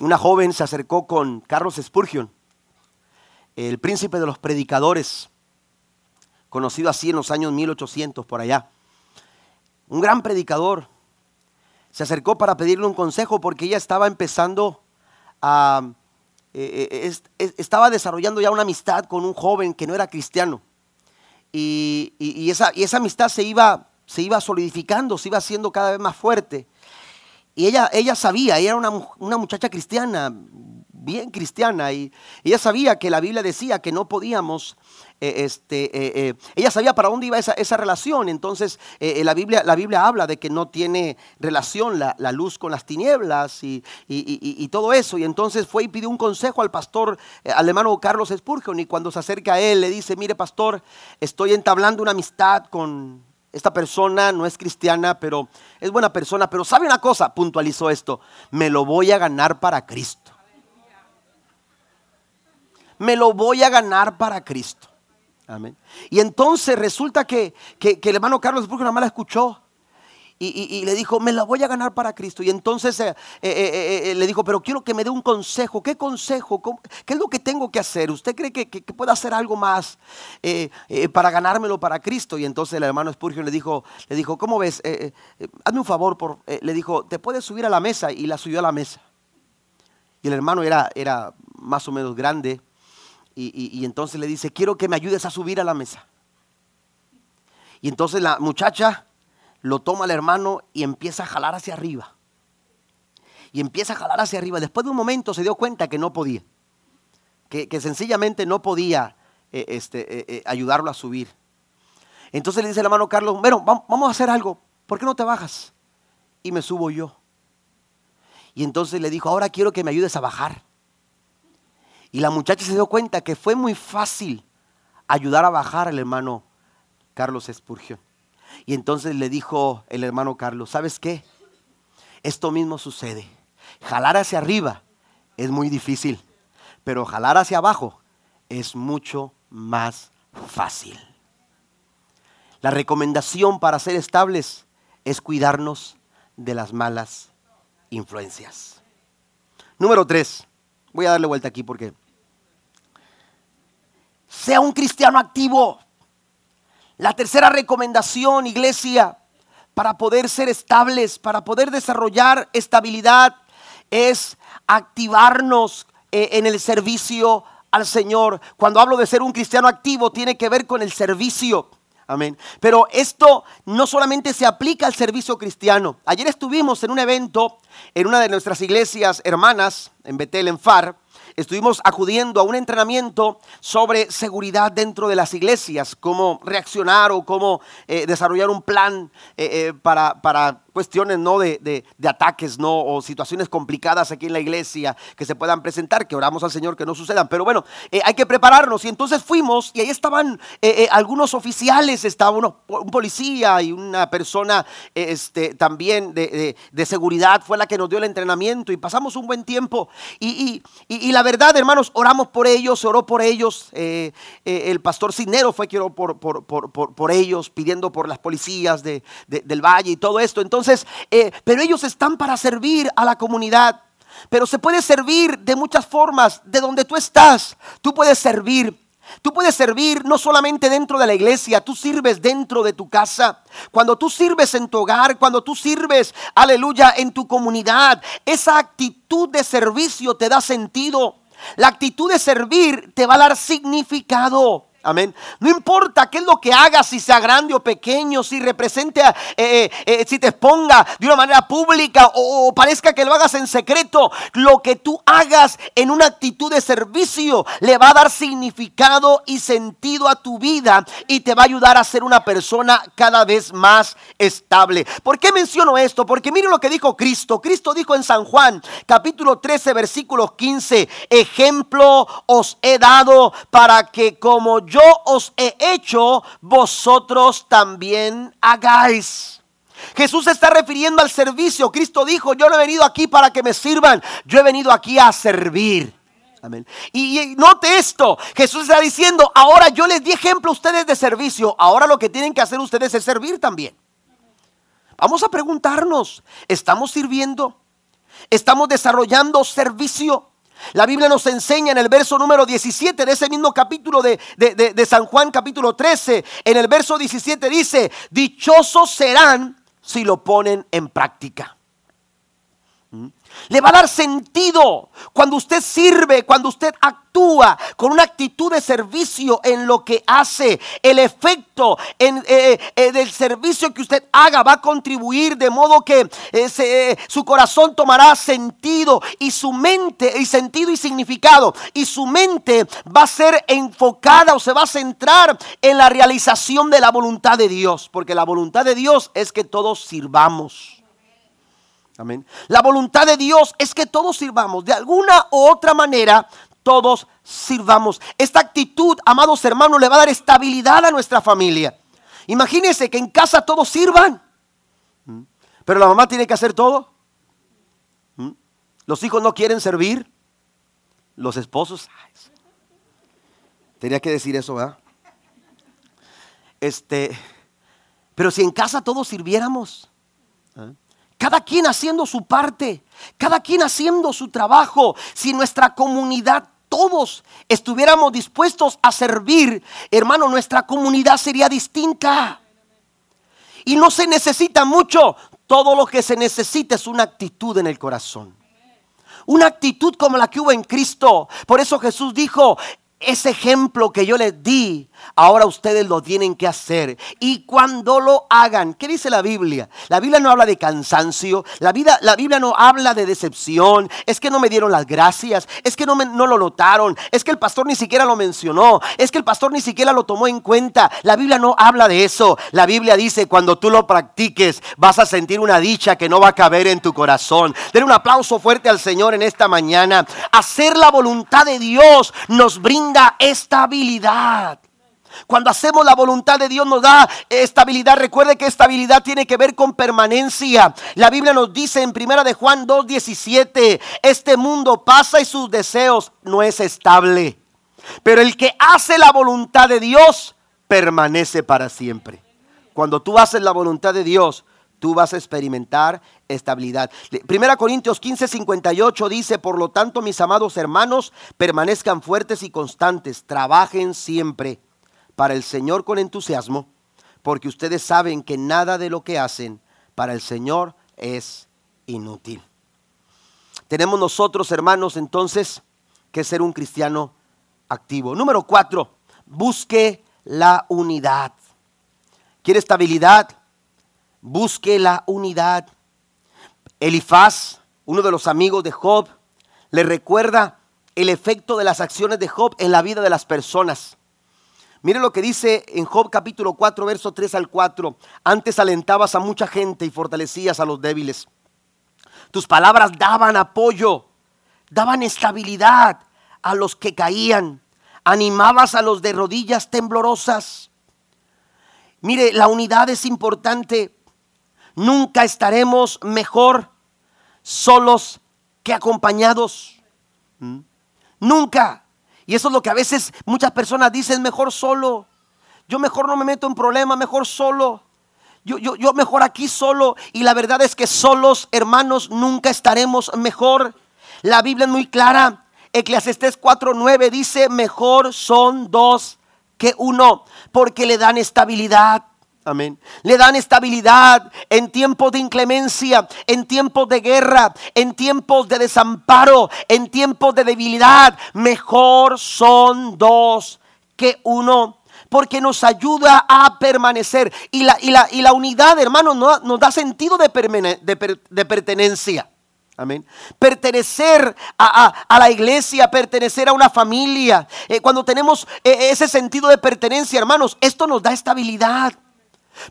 Una joven se acercó con Carlos Spurgeon, el príncipe de los predicadores, conocido así en los años 1800 por allá. Un gran predicador, se acercó para pedirle un consejo porque ella estaba empezando a... Eh, eh, estaba desarrollando ya una amistad con un joven que no era cristiano. Y, esa, amistad se iba, se iba solidificando, se iba haciendo cada vez más fuerte. Y ella, ella sabía, ella era una, una muchacha cristiana, bien cristiana y ella sabía que la Biblia decía que no podíamos eh, este, eh, eh, ella sabía para dónde iba esa, relación. Entonces la, Biblia, la Biblia habla de que no tiene relación la, luz con las tinieblas y, todo eso. Y entonces fue y pidió un consejo al pastor, al hermano Carlos Spurgeon. Y cuando se acerca a él le dice, mire pastor, estoy entablando una amistad con esta persona, no es cristiana, pero es buena persona. Pero sabe una cosa, puntualizó esto, me lo voy a ganar para Cristo. Me lo voy a ganar para Cristo. Amén. Y entonces resulta que, el hermano Carlos Burgo nada más la escuchó. Y, le dijo, me la voy a ganar para Cristo. Y entonces eh, eh, eh, le dijo, pero quiero que me dé un consejo. ¿Qué consejo? ¿Qué es lo que tengo que hacer? ¿Usted cree que, puede hacer algo más para ganármelo para Cristo? Y entonces el hermano Spurgeon le dijo, le dijo ¿cómo ves? hazme un favor. Por, le dijo, ¿te puedes subir a la mesa? Y la subió a la mesa. Y el hermano era, era más o menos grande y, entonces le dice, quiero que me ayudes a subir a la mesa. Y entonces la muchacha lo toma al hermano y empieza a jalar hacia arriba. Y empieza a jalar hacia arriba. Después de un momento se dio cuenta que no podía. Que, sencillamente no podía eh, este, eh, eh, ayudarlo a subir. Entonces le dice el hermano Carlos, bueno, vamos a hacer algo. ¿Por qué no te bajas? Y me subo yo. Y entonces le dijo, ahora quiero que me ayudes a bajar. Y la muchacha se dio cuenta que fue muy fácil ayudar a bajar al hermano Carlos Espurgio. Y entonces le dijo el hermano Carlos, ¿sabes qué? Esto mismo sucede. Jalar hacia arriba es muy difícil, pero jalar hacia abajo es mucho más fácil. La recomendación para ser estables es cuidarnos de las malas influencias. Número tres. Voy a darle vuelta aquí porque sea un cristiano activo. La tercera recomendación, iglesia, para poder ser estables, para poder desarrollar estabilidad, es activarnos eh, en el servicio al Señor. Cuando hablo de ser un cristiano activo, tiene que ver con el servicio. Amén. Pero esto no solamente se aplica al servicio cristiano. Ayer estuvimos en un evento en una de nuestras iglesias hermanas, en Betel, en Far, estuvimos acudiendo a un entrenamiento sobre seguridad dentro de las iglesias, cómo reaccionar o cómo eh, desarrollar un plan eh, eh, para, para cuestiones ¿no? De, de, ataques ¿no? o situaciones complicadas aquí en la iglesia que se puedan presentar, que oramos al Señor que no sucedan. Pero bueno, eh, hay que prepararnos. Y entonces fuimos y ahí estaban eh, eh, algunos oficiales, estaba uno, un policía y una persona este, también de, de, seguridad, fue la que nos dio el entrenamiento y pasamos un buen tiempo. Y, y, y la verdad, hermanos, oramos por ellos, oró por ellos. el pastor Cisnero fue que oró por, por, por, por, ellos, pidiendo por las policías del valle y todo esto. Entonces, eh, pero ellos están para servir a la comunidad. Pero se puede servir de muchas formas. De donde tú estás, tú puedes servir. Tú puedes servir no solamente dentro de la iglesia, tú sirves dentro de tu casa. Cuando tú sirves en tu hogar, cuando tú sirves, aleluya, en tu comunidad, esa actitud de servicio te da sentido. La actitud de servir te va a dar significado. Amén. No importa qué es lo que hagas, si sea grande o pequeño, si represente, eh, eh, eh, si te exponga de una manera pública o, parezca que lo hagas en secreto, lo que tú hagas en una actitud de servicio le va a dar significado y sentido a tu vida y te va a ayudar a ser una persona cada vez más estable. ¿Por qué menciono esto? Porque miren lo que dijo Cristo. Cristo dijo en San Juan, capítulo 13, versículo 15, ejemplo os he dado para que como yo yo os he hecho, vosotros también hagáis. Jesús se está refiriendo al servicio. Cristo dijo, yo no he venido aquí para que me sirvan, yo he venido aquí a servir. Amén. Y, note esto, Jesús está diciendo, ahora yo les di ejemplo a ustedes de servicio, ahora lo que tienen que hacer ustedes es servir también. Vamos a preguntarnos, ¿estamos sirviendo? ¿Estamos desarrollando servicio? La Biblia nos enseña en el verso número 17 de ese mismo capítulo de, San Juan capítulo 13, en el verso 17 dice, dichosos serán si lo ponen en práctica. Le va a dar sentido cuando usted sirve, cuando usted actúa con una actitud de servicio en lo que hace. El efecto en, eh, eh, del servicio que usted haga va a contribuir de modo que eh, su corazón tomará sentido y su mente, y sentido y significado. Y su mente va a ser enfocada o se va a centrar en la realización de la voluntad de Dios. Porque la voluntad de Dios es que todos sirvamos. Amén. La voluntad de Dios es que todos sirvamos. De alguna u otra manera, todos sirvamos. Esta actitud, amados hermanos, le va a dar estabilidad a nuestra familia. Imagínense que en casa todos sirvan. ¿Mm? Pero la mamá tiene que hacer todo. ¿Mm? Los hijos no quieren servir. Los esposos. Tenía que decir eso, ¿verdad? Este, pero si en casa todos sirviéramos. ¿eh? Cada quien haciendo su parte, cada quien haciendo su trabajo. Si nuestra comunidad todos estuviéramos dispuestos a servir, hermano, nuestra comunidad sería distinta. Y no se necesita mucho. Todo lo que se necesita es una actitud en el corazón. Una actitud como la que hubo en Cristo. Por eso Jesús dijo, ese ejemplo que yo les di, ahora ustedes lo tienen que hacer. Y cuando lo hagan, ¿qué dice la Biblia? La Biblia no habla de cansancio, la, vida, la Biblia no habla de decepción, es que no me dieron las gracias, es que no, me, no lo notaron, es que el pastor ni siquiera lo mencionó, es que el pastor ni siquiera lo tomó en cuenta. La Biblia no habla de eso. La Biblia dice, cuando tú lo practiques, vas a sentir una dicha que no va a caber en tu corazón. Den un aplauso fuerte al Señor en esta mañana. Hacer la voluntad de Dios nos brinda estabilidad. Cuando hacemos la voluntad de Dios nos da estabilidad. Recuerde que estabilidad tiene que ver con permanencia. La Biblia nos dice en primera de Juan 2:17, este mundo pasa y sus deseos no es estable. Pero el que hace la voluntad de Dios permanece para siempre. Cuando tú haces la voluntad de Dios, tú vas a experimentar estabilidad. Primera Corintios 15, 58 dice, por lo tanto, mis amados hermanos, permanezcan fuertes y constantes, trabajen siempre para el Señor con entusiasmo, porque ustedes saben que nada de lo que hacen para el Señor es inútil. Tenemos nosotros, hermanos, entonces, que ser un cristiano activo. Número cuatro, busque la unidad. ¿Quiere estabilidad? Busque la unidad. Elifaz, uno de los amigos de Job, le recuerda el efecto de las acciones de Job en la vida de las personas. Mire lo que dice en Job capítulo 4, verso 3 al 4. Antes alentabas a mucha gente y fortalecías a los débiles. Tus palabras daban apoyo, daban estabilidad a los que caían. Animabas a los de rodillas temblorosas. Mire, la unidad es importante. Nunca estaremos mejor solos que acompañados. ¿Mm? Nunca. Y eso es lo que a veces muchas personas dicen, mejor solo. Yo mejor no me meto en problemas, mejor solo. Yo, yo, yo mejor aquí solo. Y la verdad es que solos, hermanos, nunca estaremos mejor. La Biblia es muy clara. Eclesiastés 4.9 dice, mejor son dos que uno, porque le dan estabilidad. Amén. Le dan estabilidad en tiempos de inclemencia, en tiempos de guerra, en tiempos de desamparo, en tiempos de debilidad. Mejor son dos que uno porque nos ayuda a permanecer. Y la, y la, y la unidad, hermanos, nos, da sentido de, de, pertenencia. Amén. Pertenecer a, la iglesia, pertenecer a una familia. Eh, cuando tenemos eh, ese sentido de pertenencia, hermanos, esto nos da estabilidad.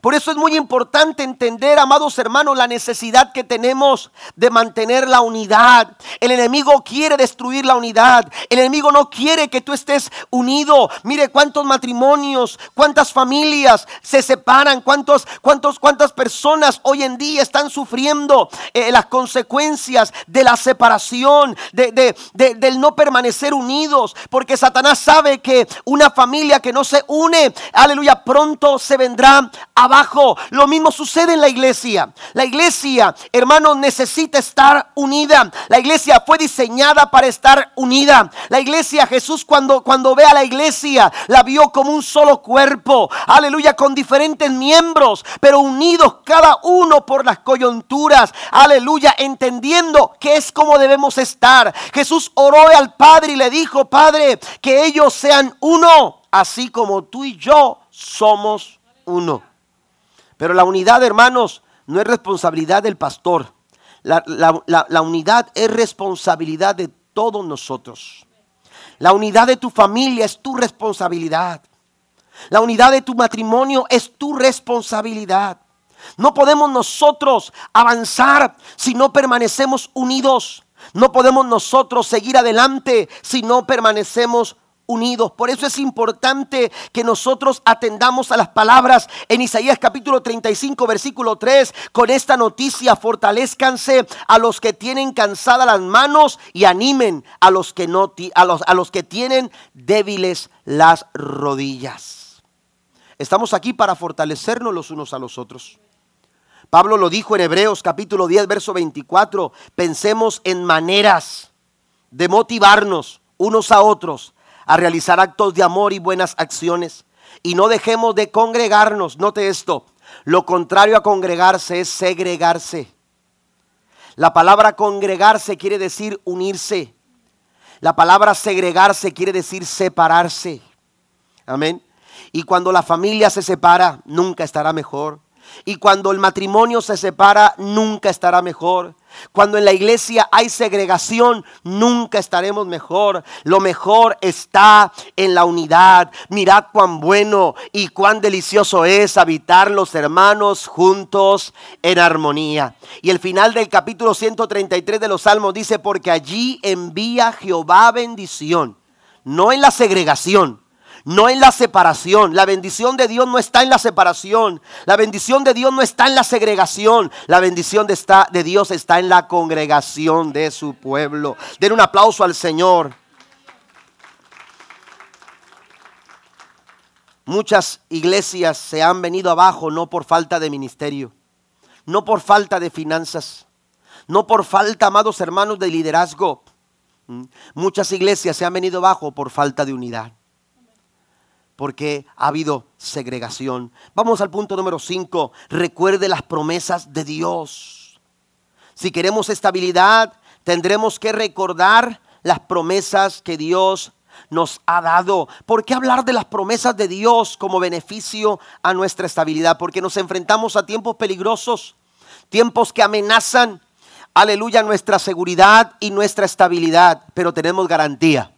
Por eso es muy importante entender, amados hermanos, la necesidad que tenemos de mantener la unidad. El enemigo quiere destruir la unidad. El enemigo no quiere que tú estés unido. Mire cuántos matrimonios, cuántas familias se separan, cuántos, cuántos, cuántas personas hoy en día están sufriendo eh, las consecuencias de la separación, de, del no permanecer unidos. Porque Satanás sabe que una familia que no se une, aleluya, pronto se vendrá abajo. Lo mismo sucede en la iglesia. La iglesia, hermanos, necesita estar unida. La iglesia fue diseñada para estar unida. La iglesia, Jesús cuando, cuando ve a la iglesia, la vio como un solo cuerpo. Aleluya, con diferentes miembros, pero unidos cada uno por las coyunturas. Aleluya, entendiendo que es como debemos estar. Jesús oró al Padre y le dijo, Padre, que ellos sean uno, así como tú y yo somos uno. Pero la unidad, hermanos, no es responsabilidad del pastor. La, unidad es responsabilidad de todos nosotros. La unidad de tu familia es tu responsabilidad. La unidad de tu matrimonio es tu responsabilidad. No podemos nosotros avanzar si no permanecemos unidos. No podemos nosotros seguir adelante si no permanecemos unidos. Por eso es importante que nosotros atendamos a las palabras en Isaías capítulo 35 versículo 3. Con esta noticia fortalezcanse a los que tienen cansadas las manos y animen a los que no a los, a los que tienen débiles las rodillas. Estamos aquí para fortalecernos los unos a los otros. Pablo lo dijo en Hebreos capítulo 10 verso 24, pensemos en maneras de motivarnos unos a otros a realizar actos de amor y buenas acciones. Y no dejemos de congregarnos. Note esto. Lo contrario a congregarse es segregarse. La palabra congregarse quiere decir unirse. La palabra segregarse quiere decir separarse. Amén. Y cuando la familia se separa, nunca estará mejor. Y cuando el matrimonio se separa, nunca estará mejor. Cuando en la iglesia hay segregación, nunca estaremos mejor. Lo mejor está en la unidad. Mirad cuán bueno y cuán delicioso es habitar los hermanos juntos en armonía. Y el final del capítulo 133 de los Salmos dice, porque allí envía Jehová bendición, no en la segregación no en la separación. La bendición de Dios no está en la separación. La bendición de Dios no está en la segregación. La bendición de, de Dios está en la congregación de su pueblo. Den un aplauso al Señor. Muchas iglesias se han venido abajo no por falta de ministerio, no por falta de finanzas, no por falta, amados hermanos, de liderazgo. Mm. Muchas iglesias se han venido abajo por falta de unidad porque ha habido segregación. Vamos al punto número 5. Recuerde las promesas de Dios. Si queremos estabilidad, tendremos que recordar las promesas que Dios nos ha dado. ¿Por qué hablar de las promesas de Dios como beneficio a nuestra estabilidad? Porque nos enfrentamos a tiempos peligrosos, tiempos que amenazan, aleluya, nuestra seguridad y nuestra estabilidad, pero tenemos garantía.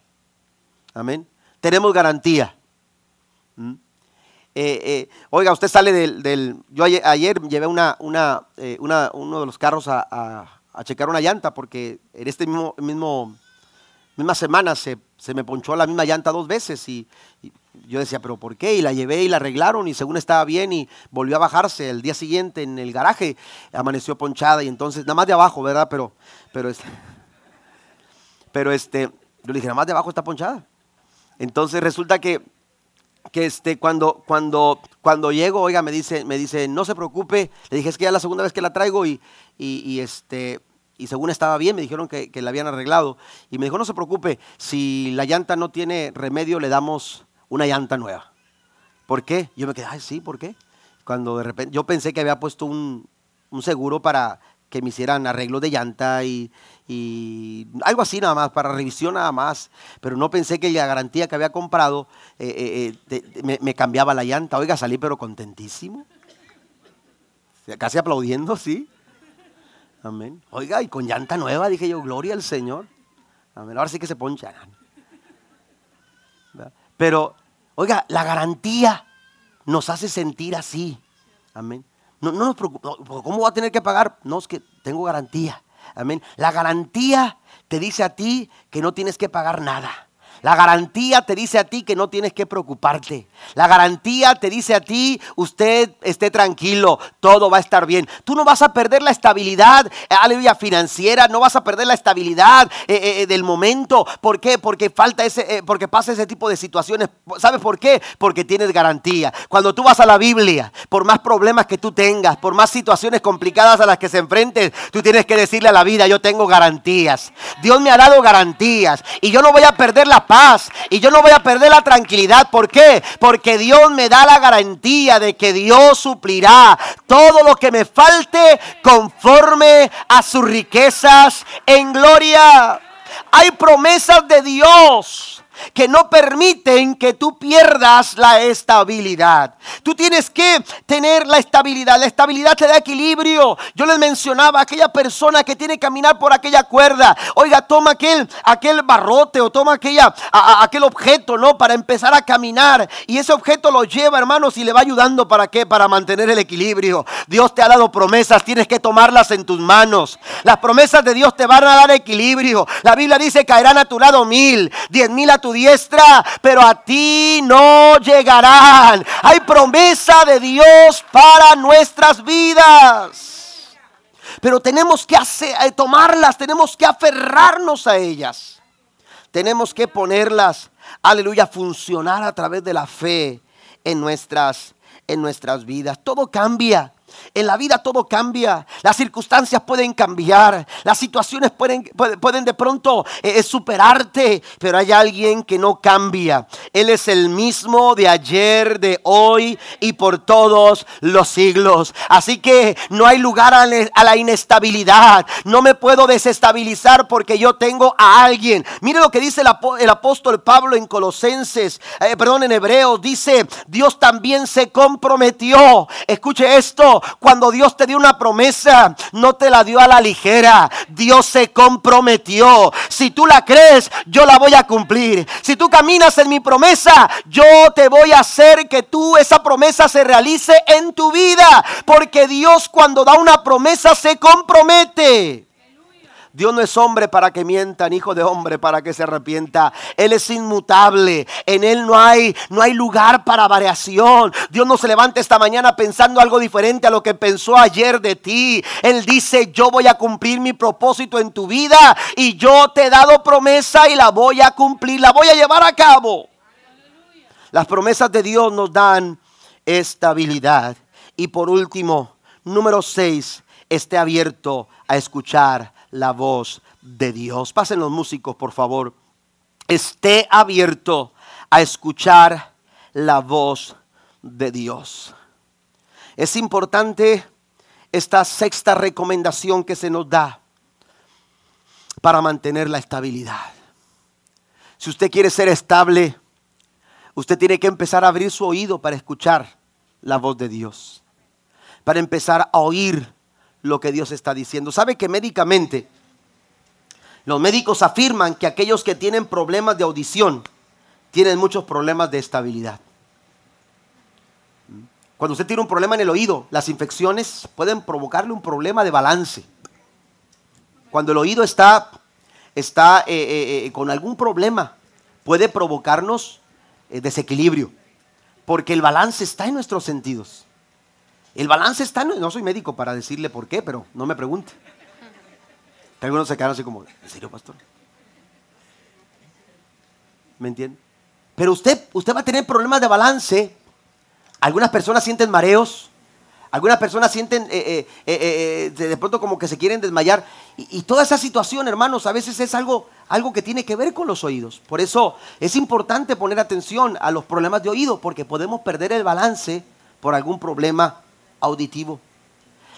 Amén. Tenemos garantía. Eh, eh, oiga, usted sale del... yo ayer, llevé una, eh, una, uno de los carros a, checar una llanta porque en este mismo, misma semana se, me ponchó la misma llanta dos veces y, yo decía, pero ¿por qué? Y la llevé y la arreglaron y según estaba bien y volvió a bajarse el día siguiente en el garaje, amaneció ponchada y entonces, nada más de abajo, ¿verdad? Pero, pero, este, pero este, yo le dije, nada más de abajo está ponchada. Entonces resulta que que este, cuando, cuando, cuando llego, oiga, me dice, me dice, no se preocupe. Le dije, es que ya la segunda vez que la traigo y, y, este, y según estaba bien, me dijeron que, que, la habían arreglado. Y me dijo, no se preocupe, si la llanta no tiene remedio, le damos una llanta nueva. ¿Por qué? Yo me quedé, ay, sí, ¿por qué? Cuando de repente, yo pensé que había puesto un, un seguro para que me hicieran arreglo de llanta y, y algo así nada más, para revisión nada más, pero no pensé que la garantía que había comprado eh, eh, eh, me, cambiaba la llanta. Oiga, salí pero contentísimo. Casi aplaudiendo, sí. Amén. Oiga, y con llanta nueva, dije yo, gloria al Señor. Amén. Ahora sí que se poncharán. Pero, oiga, la garantía nos hace sentir así. Amén. No, no nos preocupemos. ¿Cómo va a tener que pagar? No, es que tengo garantía. Amén. La garantía te dice a ti que no tienes que pagar nada. La garantía te dice a ti que no tienes que preocuparte. La garantía te dice a ti, usted esté tranquilo, todo va a estar bien. Tú no vas a perder la estabilidad, eh, aleluya, financiera, no vas a perder la estabilidad eh, eh, del momento. ¿Por qué? Porque falta ese, porque pasa ese tipo de situaciones. ¿Sabes por qué? Porque tienes garantía. Cuando tú vas a la Biblia, por más problemas que tú tengas, por más situaciones complicadas a las que se enfrenten, tú tienes que decirle a la vida, yo tengo garantías. Dios me ha dado garantías y yo no voy a perder la paz y yo no voy a perder la tranquilidad. ¿Por qué? Porque Dios me da la garantía de que Dios suplirá todo lo que me falte conforme a sus riquezas en gloria. Hay promesas de Dios que no permiten que tú pierdas la estabilidad. Tú tienes que tener la estabilidad. La estabilidad te da equilibrio. Yo les mencionaba aquella persona que tiene que caminar por aquella cuerda. Oiga, toma aquel, aquel barrote o toma aquella, aquel objeto, ¿no? Para empezar a caminar. Y ese objeto lo lleva, hermanos, y le va ayudando para qué? Para mantener el equilibrio. Dios te ha dado promesas, tienes que tomarlas en tus manos. Las promesas de Dios te van a dar equilibrio. La Biblia dice, caerán a tu lado mil, diez mil a tu diestra, pero a ti no llegarán. Hay promesa de Dios para nuestras vidas. Pero tenemos que eh, tomarlas, tenemos que aferrarnos a ellas. Tenemos que ponerlas, aleluya, funcionar a través de la fe en nuestras, en nuestras vidas. Todo cambia. En la vida todo cambia, las circunstancias pueden cambiar, las situaciones pueden, pueden de pronto eh, eh, superarte, pero hay alguien que no cambia. Él es el mismo de ayer, de hoy y por todos los siglos. Así que no hay lugar a, la inestabilidad. No me puedo desestabilizar porque yo tengo a alguien. Mire lo que dice el, apóstol Pablo en Colosenses, eh, perdón, en Hebreos. Dice, Dios también se comprometió. Escuche esto cuando Dios te dio una promesa, no te la dio a la ligera. Dios se comprometió. Si tú la crees, yo la voy a cumplir. Si tú caminas en mi promesa, yo te voy a hacer que tú esa promesa se realice en tu vida. Porque Dios cuando da una promesa se compromete. Dios no es hombre para que mientan, hijo de hombre para que se arrepienta. Él es inmutable. En Él no hay, no hay lugar para variación. Dios no se levanta esta mañana pensando algo diferente a lo que pensó ayer de ti. Él dice, yo voy a cumplir mi propósito en tu vida y yo te he dado promesa y la voy a cumplir, la voy a llevar a cabo. Las promesas de Dios nos dan estabilidad. Y por último, número seis, esté abierto a escuchar la voz de Dios. Pasen los músicos, por favor. Esté abierto a escuchar la voz de Dios. Es importante esta sexta recomendación que se nos da para mantener la estabilidad. Si usted quiere ser estable, usted tiene que empezar a abrir su oído para escuchar la voz de Dios, para empezar a oír lo que Dios está diciendo. ¿Sabe que médicamente los médicos afirman que aquellos que tienen problemas de audición tienen muchos problemas de estabilidad? Cuando usted tiene un problema en el oído, las infecciones pueden provocarle un problema de balance. Cuando el oído está, está eh, eh, eh, con algún problema, puede provocarnos desequilibrio, porque el balance está en nuestros sentidos. El balance está, no soy médico para decirle por qué, pero no me pregunte. Algunos se quedaron así como, ¿en serio, pastor? ¿Me entiende? Pero usted, usted va a tener problemas de balance. Algunas personas sienten mareos. Algunas personas sienten eh, eh, eh, de pronto como que se quieren desmayar. Y, y, toda esa situación, hermanos, a veces es algo, algo que tiene que ver con los oídos. Por eso es importante poner atención a los problemas de oído, porque podemos perder el balance por algún problema auditivo.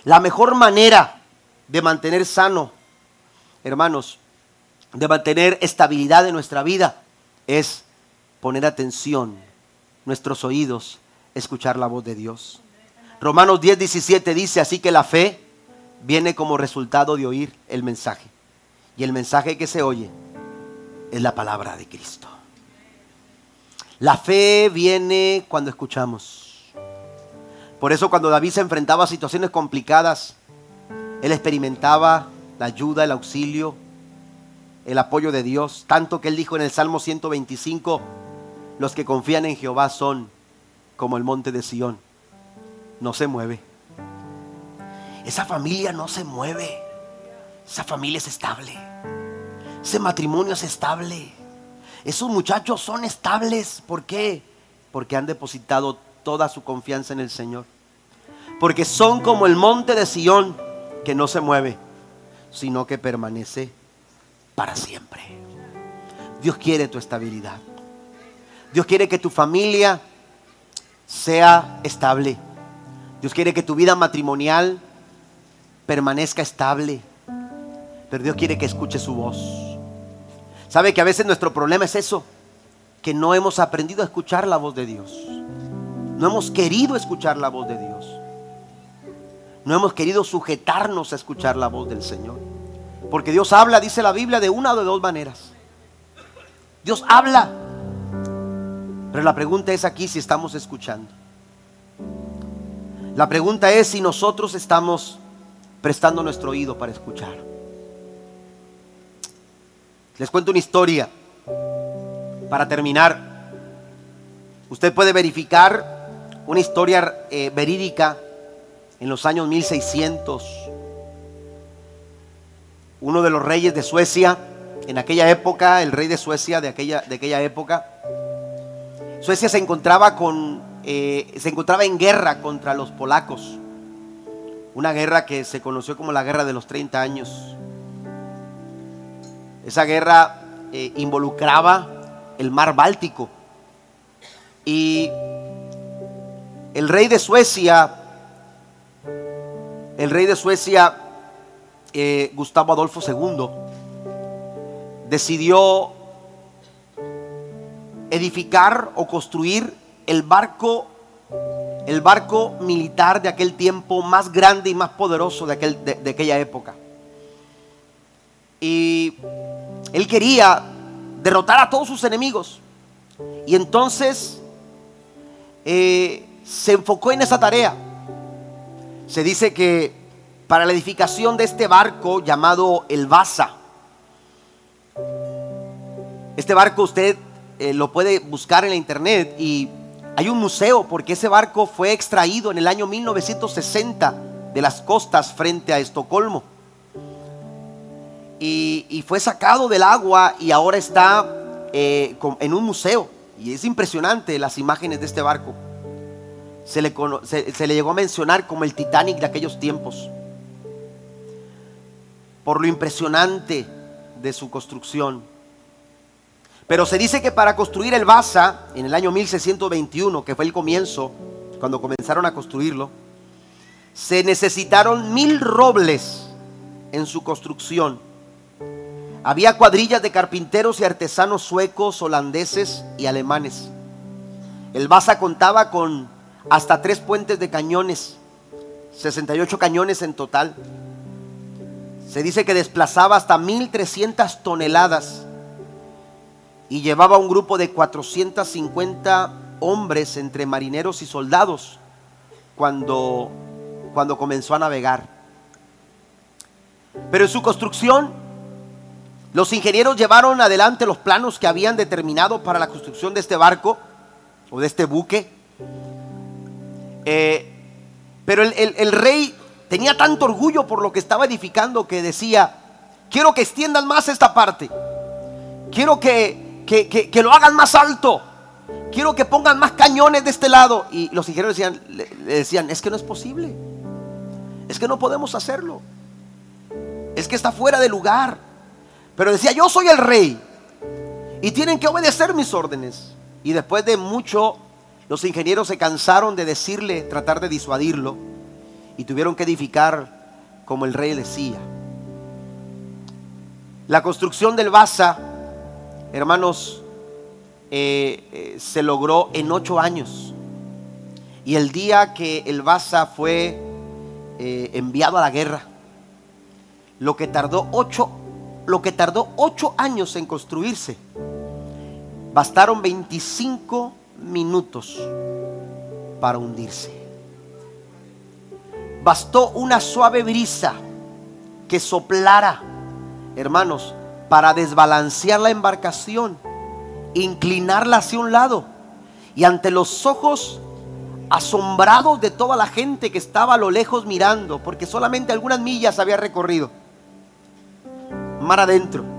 La mejor manera de mantener sano, hermanos, de mantener estabilidad en nuestra vida es poner atención, nuestros oídos, escuchar la voz de Dios. Romanos 10, 17 dice, así que la fe viene como resultado de oír el mensaje. Y el mensaje que se oye es la palabra de Cristo. La fe viene cuando escuchamos. Por eso cuando David se enfrentaba a situaciones complicadas, él experimentaba la ayuda, el auxilio, el apoyo de Dios, tanto que Él dijo en el Salmo 125, los que confían en Jehová son como el monte de Sión, no se mueve. Esa familia no se mueve, esa familia es estable, ese matrimonio es estable, esos muchachos son estables, ¿por qué? Porque han depositado toda su confianza en el Señor. Porque son como el monte de Sión que no se mueve, sino que permanece para siempre. Dios quiere tu estabilidad. Dios quiere que tu familia sea estable. Dios quiere que tu vida matrimonial permanezca estable. Pero Dios quiere que escuche su voz. ¿Sabe que a veces nuestro problema es eso? Que no hemos aprendido a escuchar la voz de Dios. No hemos querido escuchar la voz de Dios. No hemos querido sujetarnos a escuchar la voz del Señor. Porque Dios habla, dice la Biblia, de una o de dos maneras. Dios habla. Pero la pregunta es aquí si estamos escuchando. La pregunta es si nosotros estamos prestando nuestro oído para escuchar. Les cuento una historia para terminar. Usted puede verificar una historia eh, verídica en los años 1600. Uno de los reyes de Suecia, en aquella época, el rey de Suecia de aquella, de aquella época, Suecia se encontraba, con, eh, se encontraba en guerra contra los polacos. Una guerra que se conoció como la guerra de los 30 años. Esa guerra eh, involucraba el mar Báltico. Y el rey de Suecia, el rey de Suecia, eh, Gustavo Adolfo II, decidió edificar o construir el barco, el barco militar de aquel tiempo más grande y más poderoso de, aquel, de, aquella época. Y él quería derrotar a todos sus enemigos. Y entonces eh, se enfocó en esa tarea. Se dice que para la edificación de este barco llamado el Baza, este barco usted eh, lo puede buscar en la internet y hay un museo porque ese barco fue extraído en el año 1960 de las costas frente a Estocolmo. Y, fue sacado del agua y ahora está eh, en un museo. Y es impresionante las imágenes de este barco se le, se, le llegó a mencionar como el Titanic de aquellos tiempos, por lo impresionante de su construcción. Pero se dice que para construir el Baza, en el año 1621, que fue el comienzo, cuando comenzaron a construirlo, se necesitaron mil robles en su construcción. Había cuadrillas de carpinteros y artesanos suecos, holandeses y alemanes. El Baza contaba con hasta tres puentes de cañones, 68 cañones en total. Se dice que desplazaba hasta 1.300 toneladas y llevaba un grupo de 450 hombres entre marineros y soldados cuando, cuando comenzó a navegar. Pero en su construcción, los ingenieros llevaron adelante los planos que habían determinado para la construcción de este barco o de este buque. Eh, pero el, rey tenía tanto orgullo por lo que estaba edificando que decía, quiero que extiendan más esta parte, quiero que, que, lo hagan más alto, quiero que pongan más cañones de este lado. Y los ingenieros decían, le, decían, es que no es posible, es que no podemos hacerlo, es que está fuera de lugar. Pero decía, yo soy el rey y tienen que obedecer mis órdenes. Y después de mucho los ingenieros se cansaron de decirle, tratar de disuadirlo, y tuvieron que edificar como el rey decía. La construcción del Baza, hermanos, eh, eh, se logró en ocho años. Y el día que el Baza fue eh, enviado a la guerra, lo que tardó ocho, lo que tardó ocho años en construirse, bastaron 25 minutos para hundirse. Bastó una suave brisa que soplara, hermanos, para desbalancear la embarcación, inclinarla hacia un lado y ante los ojos asombrados de toda la gente que estaba a lo lejos mirando, porque solamente algunas millas había recorrido, mar adentro.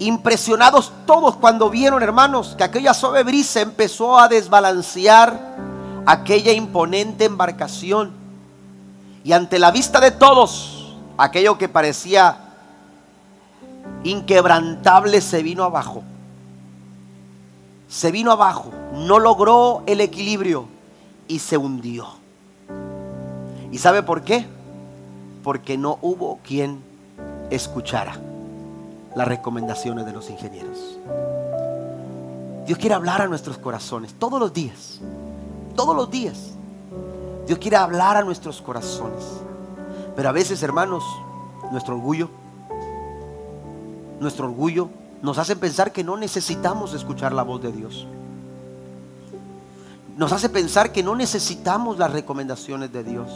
Impresionados todos cuando vieron, hermanos, que aquella suave brisa empezó a desbalancear aquella imponente embarcación. Y ante la vista de todos, aquello que parecía inquebrantable se vino abajo. Se vino abajo, no logró el equilibrio y se hundió. ¿Y sabe por qué? Porque no hubo quien escuchara las recomendaciones de los ingenieros. Dios quiere hablar a nuestros corazones todos los días, todos los días. Dios quiere hablar a nuestros corazones. Pero a veces, hermanos, nuestro orgullo, nuestro orgullo nos hace pensar que no necesitamos escuchar la voz de Dios nos hace pensar que no necesitamos las recomendaciones de Dios.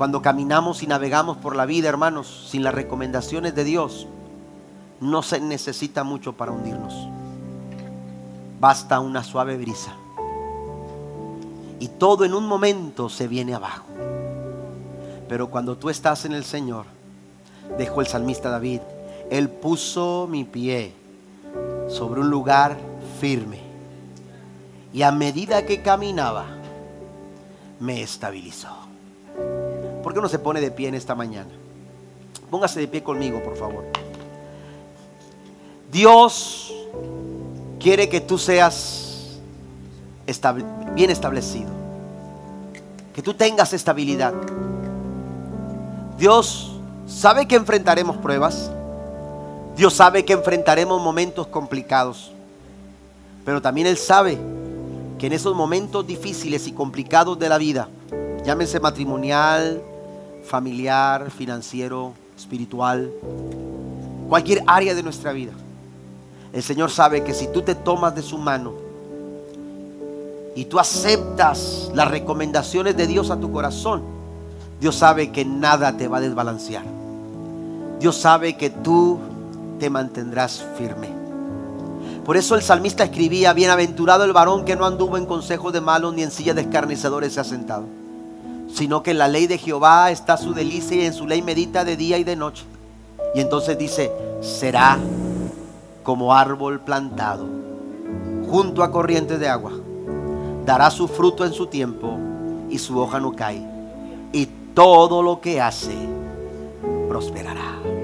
Cuando caminamos y navegamos por la vida, hermanos, sin las recomendaciones de Dios, no se necesita mucho para hundirnos. Basta una suave brisa. Y todo en un momento se viene abajo. Pero cuando tú estás en el Señor, dejó el salmista David, Él puso mi pie sobre un lugar firme y a medida que caminaba, me estabilizó. ¿Por qué no se pone de pie en esta mañana? Póngase de pie conmigo, por favor. Dios quiere que tú seas bien establecido. Que tú tengas estabilidad. Dios sabe que enfrentaremos pruebas. Dios sabe que enfrentaremos momentos complicados. Pero también Él sabe que en esos momentos difíciles y complicados de la vida, llámense matrimonial, familiar, financiero, espiritual, cualquier área de nuestra vida, el Señor sabe que si tú te tomas de su mano y tú aceptas las recomendaciones de Dios a tu corazón, Dios sabe que nada te va a desbalancear. Dios sabe que tú te mantendrás firme. Por eso el salmista escribía, bienaventurado el varón que no anduvo en consejos de malos ni en silla de escarnecedores se ha sentado, sino que en la ley de Jehová está su delicia y en su ley medita de día y de noche. Y entonces dice, será como árbol plantado junto a corrientes de agua. Dará su fruto en su tiempo y su hoja no cae. Y todo lo que hace prosperará.